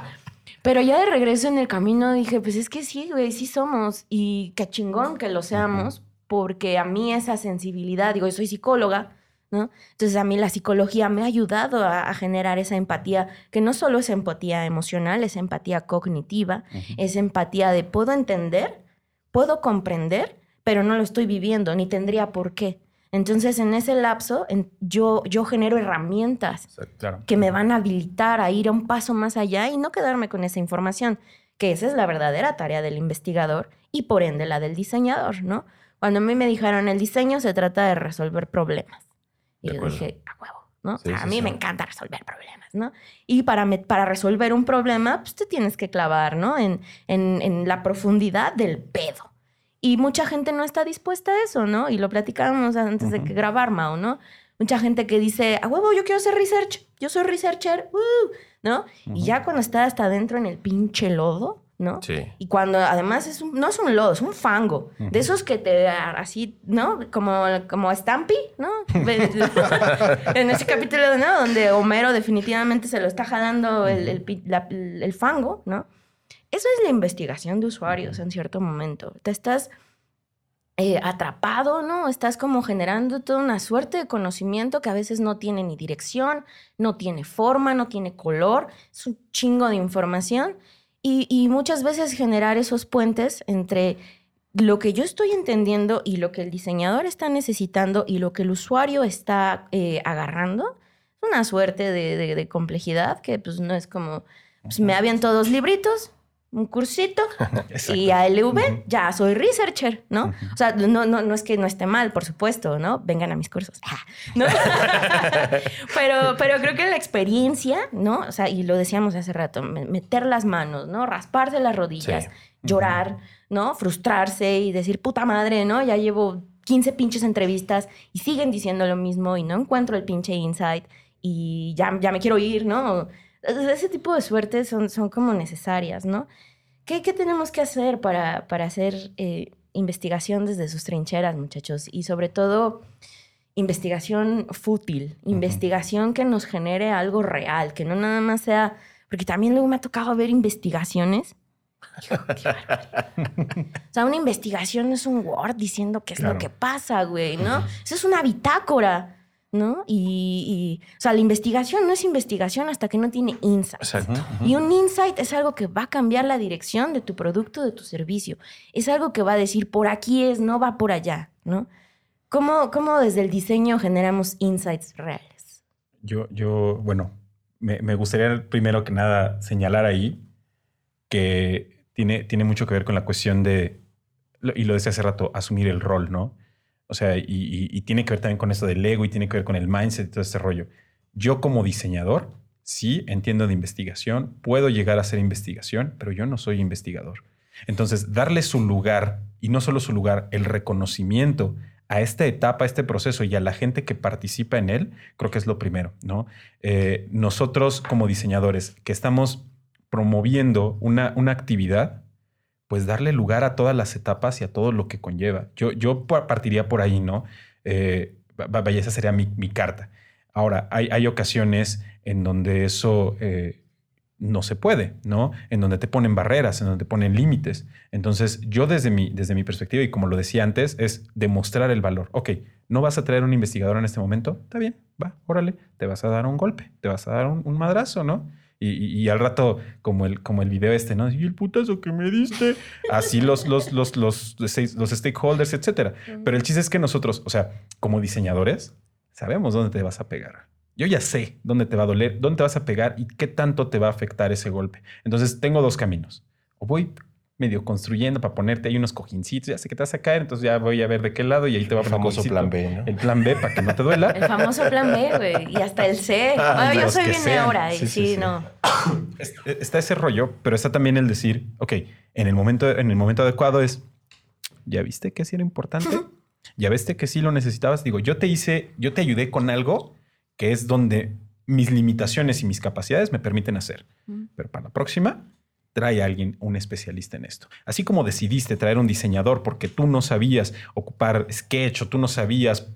Pero ya de regreso en el camino dije, pues es que sí, güey, sí somos. Y qué chingón que lo seamos, porque a mí esa sensibilidad, digo, yo soy psicóloga, ¿no? Entonces a mí la psicología me ha ayudado a, generar esa empatía, que no solo es empatía emocional, es empatía cognitiva, es empatía de puedo entender, puedo comprender, pero no lo estoy viviendo, ni tendría por qué. Entonces, en ese lapso, yo, yo genero herramientas que me van a habilitar a ir a un paso más allá y no quedarme con esa información, que esa es la verdadera tarea del investigador y por ende la del diseñador, ¿no? Cuando a mí me dijeron, el diseño se trata de resolver problemas. Y yo dije, a huevo, ¿no? a mí me encanta resolver problemas, ¿no? Y para, para resolver un problema, pues te tienes que clavar, ¿no? En, en, en la profundidad del pedo. Y mucha gente no está dispuesta a eso, ¿no? Y lo platicábamos antes de que grabar, Mao, ¿no? Mucha gente que dice, a huevo, yo quiero hacer research, yo soy researcher, uh", ¿no? Y ya cuando está hasta adentro en el pinche lodo, ¿no? Sí. Y cuando además es un, no es un lodo, es un fango. De esos que te así, ¿no? Como, como Stampy, ¿no? *laughs* *laughs* en ese capítulo, ¿no? Donde Homero definitivamente se lo está jalando el, el, fango, ¿no? Eso es la investigación de usuarios en cierto momento. Te estás eh, atrapado, ¿no? Estás como generando toda una suerte de conocimiento que a veces no tiene ni dirección, no tiene forma, no tiene color. Es un chingo de información y, muchas veces generar esos puentes entre lo que yo estoy entendiendo y lo que el diseñador está necesitando y lo que el usuario está eh, agarrando, es una suerte de, complejidad que pues no es como, pues me habían todos libritos, un cursito *laughs* y a LV ya soy researcher, ¿no? O sea, no, no, no es que no esté mal, por supuesto, ¿no? Vengan a mis cursos. ¿no? *laughs* *laughs* pero, pero creo que la experiencia, ¿no? O sea, y lo decíamos hace rato, meter las manos, ¿no? Rasparse las rodillas, llorar, ¿no? Frustrarse y decir, puta madre, ¿no? Ya llevo 15 pinches entrevistas y siguen diciendo lo mismo y no encuentro el pinche insight y ya, ya me quiero ir, ¿no? Ese tipo de suertes son, son como necesarias, ¿no? ¿Qué, qué tenemos que hacer para, para hacer eh, investigación desde sus trincheras, muchachos? Y sobre todo, investigación fútil, investigación que nos genere algo real, que no nada más sea... Porque también luego me ha tocado ver investigaciones *laughs* o sea, una investigación es un Word diciendo qué es lo que pasa, güey, ¿no? Eso es una bitácora. ¿No? Y, o sea, la investigación no es investigación hasta que no tiene insight. Exacto. Y un insight es algo que va a cambiar la dirección de tu producto, de tu servicio. Es algo que va a decir, por aquí es, no va por allá, ¿no? ¿Cómo, cómo desde el diseño generamos insights reales? Yo, yo bueno, me, me, gustaría primero que nada señalar ahí que tiene, tiene mucho que ver con la cuestión de, y lo decía hace rato, asumir el rol, ¿no? O sea, y, tiene que ver también con esto del ego y tiene que ver con el mindset y todo este rollo. Yo como diseñador, sí entiendo de investigación, puedo llegar a hacer investigación, pero yo no soy investigador. Entonces, darle su lugar, y no solo su lugar, el reconocimiento a esta etapa, a este proceso y a la gente que participa en él, creo que es lo primero, ¿no? Eh, nosotros como diseñadores que estamos promoviendo una, una actividad, pues darle lugar a todas las etapas y a todo lo que conlleva. Yo, yo partiría por ahí, ¿no? Eh, vaya, esa sería mi, carta. Ahora, hay, hay, ocasiones en donde eso eh, no se puede, ¿no? En donde te ponen barreras, en donde te ponen límites. Entonces, yo desde mi, desde mi perspectiva, y como lo decía antes, es demostrar el valor. Ok, no vas a traer un investigador en este momento, está bien, va, órale, te vas a dar un golpe, te vas a dar un, un madrazo, ¿no? Y, al rato, como el, como el video este, ¿no? Y el putazo que me diste. Así los, los, los, los, los stakeholders, etcétera. Pero el chiste es que nosotros, o sea, como diseñadores, sabemos dónde te vas a pegar. Yo ya sé dónde te va a doler, dónde te vas a pegar y qué tanto te va a afectar ese golpe. Entonces, tengo dos caminos. O voy medio construyendo para ponerte ahí unos cojincitos, ya sé que te vas a caer, entonces ya voy a ver de qué lado y ahí te va a poner el famoso plan B, ¿no? El plan B para que no te duela. *laughs* El famoso plan B, güey, y hasta el C. Ah, yo soy bien ahora, y sí, no. *coughs* Está ese rollo, pero está también el decir, ok, en el momento, en el momento adecuado es, ¿ya viste que sí era importante? *laughs* ¿Ya viste que sí lo necesitabas? Digo, yo te hice, yo te ayudé con algo que es donde mis limitaciones y mis capacidades me permiten hacer. Pero para la próxima, trae a alguien, un especialista en esto. Así como decidiste traer un diseñador porque tú no sabías ocupar sketch o tú no sabías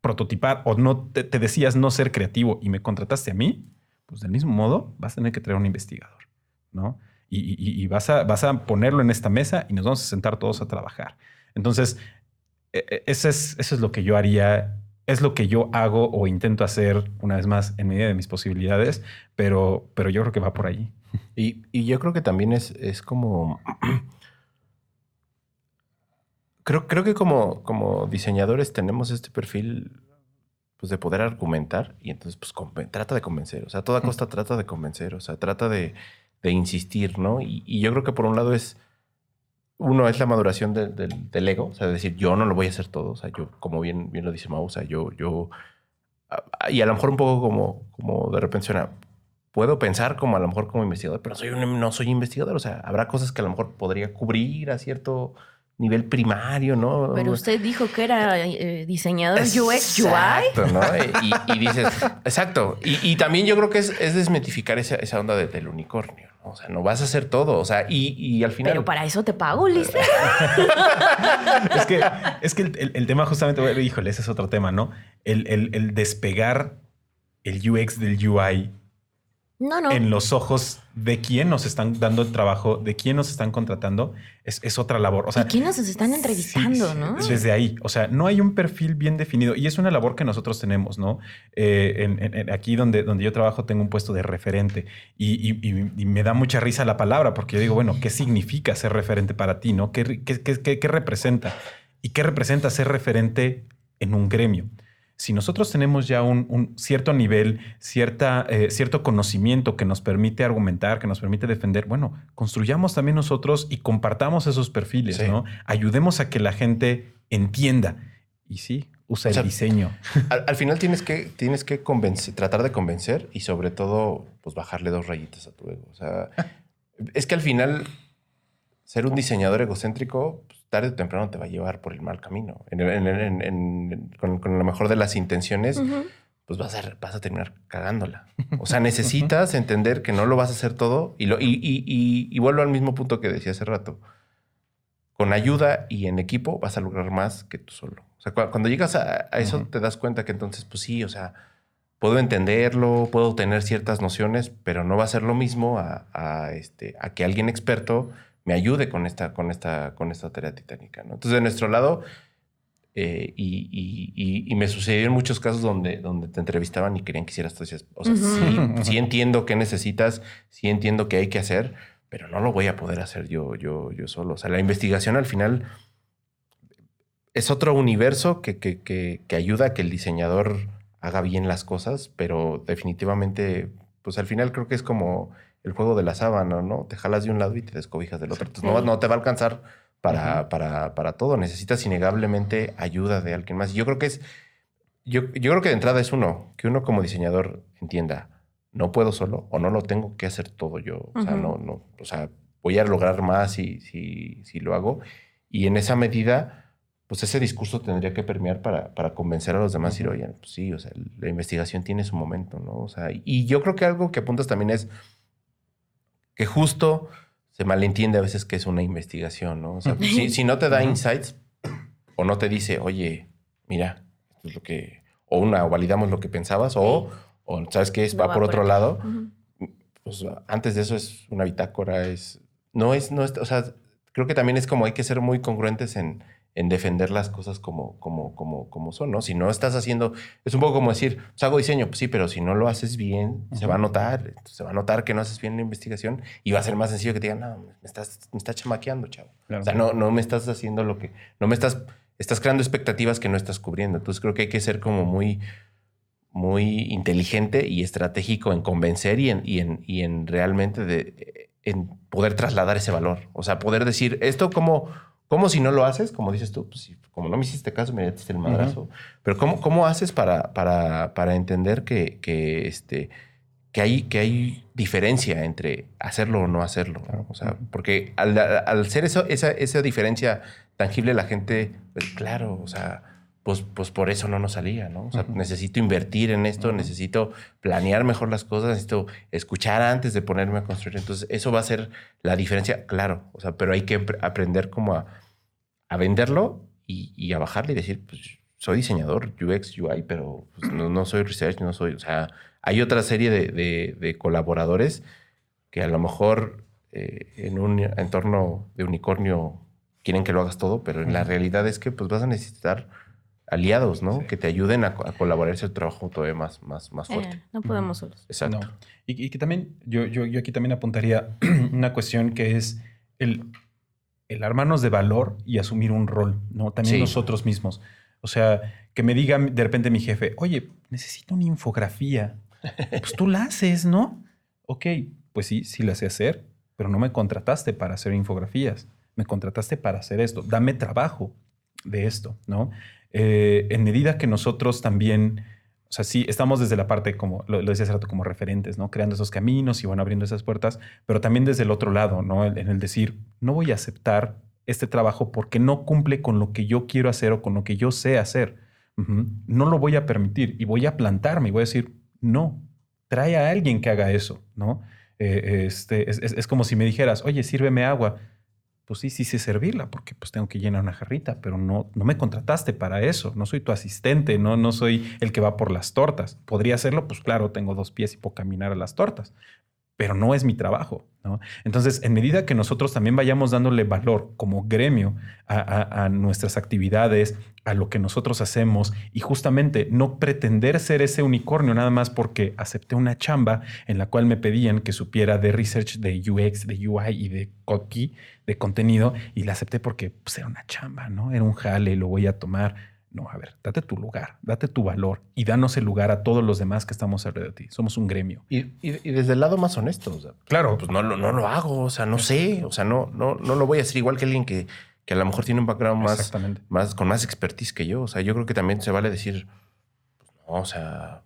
prototipar o no te, decías no ser creativo y me contrataste a mí, pues del mismo modo vas a tener que traer un investigador, ¿no? Y, vas, a, vas a ponerlo en esta mesa y nos vamos a sentar todos a trabajar. Entonces, e, e, eso es, eso es lo que yo haría es lo que yo hago o intento hacer, una vez más, en medida de mis posibilidades, pero, pero yo creo que va por ahí. Y, yo creo que también es, es como... *clears throat* creo, creo que como, como diseñadores tenemos este perfil pues, de poder argumentar y entonces pues trata de convencer, o sea, a toda costa trata de convencer, o sea, trata de, insistir, ¿no? y yo creo que por un lado es uno es la maduración del ego, o sea, decir, yo no lo voy a hacer todo, o sea, yo, como bien, bien lo dice Mau, o sea, yo, yo, y a lo mejor un poco como, como de repente suena, puedo pensar como a lo mejor como investigador, pero soy no soy investigador, o sea, habrá cosas que a lo mejor podría cubrir a cierto nivel primario, ¿no? Pero usted dijo que era eh, diseñador UX, UI. Exacto, ¿no? y, dices, exacto. Y, también yo creo que es, desmitificar esa, esa onda del unicornio. O sea, no vas a hacer todo. O sea, y, al final. Pero para eso te pago, Ulises. *laughs* es que, es que el, tema, justamente, híjole, ese es otro tema, ¿no? El, el despegar el UX del UI no, no. en los ojos de quién nos están dando el trabajo, de quién nos están contratando, es, otra labor. O sea, quién nos están entrevistando, no? Desde ahí. O sea, no hay un perfil bien definido y es una labor que nosotros tenemos, ¿no? Eh, aquí donde, donde yo trabajo tengo un puesto de referente y, me da mucha risa la palabra porque yo digo, bueno, ¿qué significa ser referente para ti, no? ¿Qué, qué, qué, qué representa? ¿Y qué representa ser referente en un gremio? Si nosotros tenemos ya un, cierto nivel, cierta, eh, cierto conocimiento que nos permite argumentar, que nos permite defender, bueno, construyamos también nosotros y compartamos esos perfiles, ¿no? Ayudemos a que la gente entienda. Y sí, usa el diseño. *laughs* Al, final tienes que, tienes que convencer, tratar de convencer y sobre todo, pues bajarle dos rayitas a tu ego. O sea, es que al final, ser un diseñador egocéntrico, pues, tarde o temprano te va a llevar por el mal camino. con, lo mejor de las intenciones, pues vas a, vas a terminar cagándola. O sea, necesitas entender que no lo vas a hacer todo y, lo, y, vuelvo al mismo punto que decía hace rato. Con ayuda y en equipo vas a lograr más que tú solo. O sea, cuando llegas a, eso te das cuenta que entonces, pues sí, o sea, puedo entenderlo, puedo tener ciertas nociones, pero no va a ser lo mismo a, este, a que alguien experto me ayude con esta, con esta, con esta tarea titánica. ¿no? Entonces, de nuestro lado, eh, y, me sucedió en muchos casos donde, donde te entrevistaban y querían que hicieras todo. O sea, *laughs* sí, entiendo qué necesitas, sí entiendo qué hay que hacer, pero no lo voy a poder hacer yo, yo, yo solo. O sea, la investigación al final es otro universo que, que, que, que ayuda a que el diseñador haga bien las cosas, pero definitivamente, pues al final creo que es como el juego de la sábana, ¿no? Te jalas de un lado y te descobijas del otro. Entonces no, no te va a alcanzar para, para, para, todo. Necesitas innegablemente ayuda de alguien más. Y yo creo que es, yo, yo creo que de entrada es uno, que uno como diseñador entienda, no puedo solo o no lo tengo que hacer todo yo. O sea, no, no, o sea, voy a lograr más si, si, si lo hago. Y en esa medida, pues ese discurso tendría que permear para, para convencer a los demás y decir, oye, pues sí, o sea, la investigación tiene su momento, ¿no? O sea, y yo creo que algo que apuntas también es que justo se malentiende a veces que es una investigación, ¿no? O sea, si, no te da insights o no te dice, oye, mira, esto es lo que, o una, validamos lo que pensabas, o, o sabes qué es, va, por otro lado, pues antes de eso es una bitácora, es, no es, no es, o sea, creo que también es como hay que ser muy congruentes en, en defender las cosas como, como, como, como son, ¿no? Si no estás haciendo, es un poco como decir, pues hago diseño, pues sí, pero si no lo haces bien, se va a notar, se va a notar que no haces bien la investigación y va a ser más sencillo que te digan, no, me estás, me estás chamaqueando, chavo. O sea, no, no me estás haciendo lo que, no me estás, estás creando expectativas que no estás cubriendo. Entonces creo que hay que ser como muy, muy inteligente y estratégico en convencer y en, y en, y en realmente de en poder trasladar ese valor. O sea, poder decir, esto como, como si no lo haces, como dices tú, pues, como no me hiciste caso, me diste el madrazo. Pero ¿cómo, cómo haces para, para, para entender que, que, este, que, hay, que hay diferencia entre hacerlo o no hacerlo? O sea, porque al, al ser eso, esa, esa diferencia tangible, la gente, pues claro, o sea pues, pues por eso no nos salía, ¿no? O sea, necesito invertir en esto, necesito planear mejor las cosas, necesito escuchar antes de ponerme a construir. Entonces, eso va a ser la diferencia, claro, o sea, pero hay que aprender como a, a venderlo y, a bajarle y decir, pues soy diseñador UX, UI, pero pues, no, no, soy research, no soy, o sea, hay otra serie de, de, colaboradores que a lo mejor eh, en un entorno de unicornio quieren que lo hagas todo, pero en la realidad es que pues vas a necesitar aliados, ¿no? Que te ayuden a, colaborar ese trabajo todavía más, más, más eh, fuerte. no podemos solos. Exacto. Y, que también, yo, yo, yo, aquí también apuntaría *clears throat* una cuestión que es el, el armarnos de valor y asumir un rol, ¿no? También nosotros mismos. O sea, que me diga de repente mi jefe, oye, necesito una infografía. *laughs* Pues tú la haces, ¿no? Ok, pues sí, sí la sé hacer, pero no me contrataste para hacer infografías. Me contrataste para hacer esto. Dame trabajo de esto, ¿no? Eh, en medida que nosotros también, o sea, sí, estamos desde la parte, como lo, decía hace rato, como referentes, ¿no? Creando esos caminos y bueno, abriendo esas puertas, pero también desde el otro lado, ¿no? En el decir, no voy a aceptar este trabajo porque no cumple con lo que yo quiero hacer o con lo que yo sé hacer. No lo voy a permitir y voy a plantarme y voy a decir, no, trae a alguien que haga eso, ¿no? Eh, este, es, como si me dijeras, oye, sírveme agua pues sí, sí sé servirla porque pues tengo que llenar una jarrita, pero no, no me contrataste para eso, no soy tu asistente, no, no soy el que va por las tortas. Podría hacerlo, pues claro, tengo dos pies y puedo caminar a las tortas, pero no es mi trabajo. Entonces, en medida que nosotros también vayamos dándole valor como gremio a, nuestras actividades, a lo que nosotros hacemos y justamente no pretender ser ese unicornio nada más porque acepté una chamba en la cual me pedían que supiera de research de UX, de UI y de copy, de contenido, y la acepté porque pues, era una chamba, ¿no? Era un jale, lo voy a tomar no, a ver, date tu lugar, date tu valor y danos el lugar a todos los demás que estamos alrededor de ti. Somos un gremio. Y, desde el lado más honesto, claro, pues no, no, lo hago, o sea, no sé, o sea, no, no, no lo voy a hacer igual que alguien que, que a lo mejor tiene un background más, más, con más expertise que yo. O sea, yo creo que también se vale decir, pues no, o sea,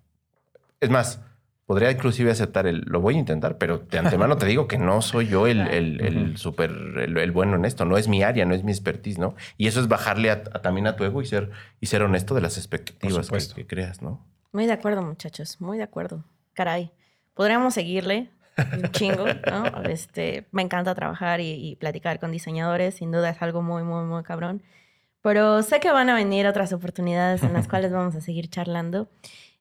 es más, podría inclusive aceptar el, lo voy a intentar, pero de antemano te digo que no soy yo el, el, el súper, el, bueno en esto, no es mi área, no es mi expertise, ¿no? Y eso es bajarle también a tu ego y ser, y ser honesto de las expectativas que, creas, ¿no? Muy de acuerdo, muchachos, muy de acuerdo. Caray, podríamos seguirle un chingo, ¿no? *laughs* Este, me encanta trabajar y, y platicar con diseñadores, sin duda es algo muy, muy, muy cabrón. Pero sé que van a venir otras oportunidades en las *laughs* cuales vamos a seguir charlando.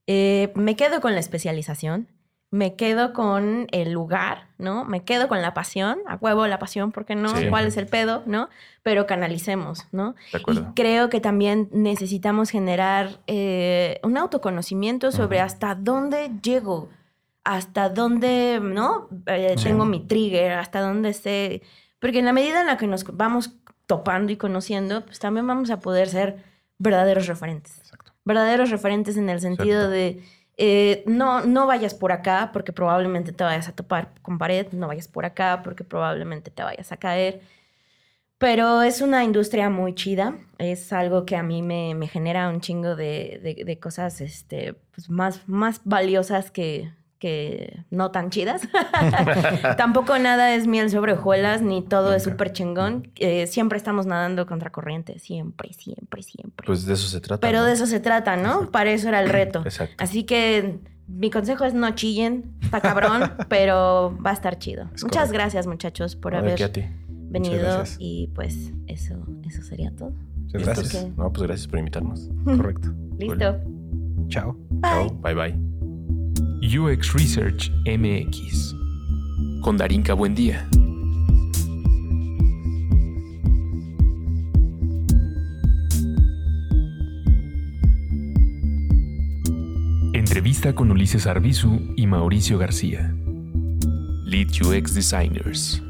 Eh, me quedo con la especialización, me quedo con el lugar, ¿no? Me quedo con la pasión, a huevo la pasión, porque no, cuál es el pedo, ¿no? Pero canalicemos, ¿no? Y creo que también necesitamos generar eh, un autoconocimiento sobre hasta dónde llego, hasta dónde, ¿no? Eh, tengo mi trigger, hasta dónde sé. Porque en la medida en la que nos vamos topando y conociendo, pues también vamos a poder ser verdaderos referentes verdaderos referentes en el sentido de eh, no, no vayas por acá porque probablemente te vayas a topar con pared, no vayas por acá porque probablemente te vayas a caer. Pero es una industria muy chida, es algo que a mí me, me genera un chingo de, de, de cosas este, pues más, más valiosas que, que no tan chidas. *laughs* Tampoco nada es miel sobre hojuelas, ni todo es súper chingón. Eh, siempre estamos nadando contra corriente, siempre, siempre, siempre. Pues de eso se trata. Pero de eso se trata, ¿no? Para eso era el reto. *clears throat* Exacto. Así que mi consejo es no chillen, está cabrón, *laughs* pero va a estar chido. Muchas gracias, muchachos, por haber venido. Y pues eso, eso sería todo. Muchas gracias. No, pues gracias por invitarnos. *laughs* Correcto. Listo. Chao. Chao. Bye bye. UX Research MX con Darinka Buendía. Entrevista con Ulises Arbizu y Mauricio García. Lead UX Designers.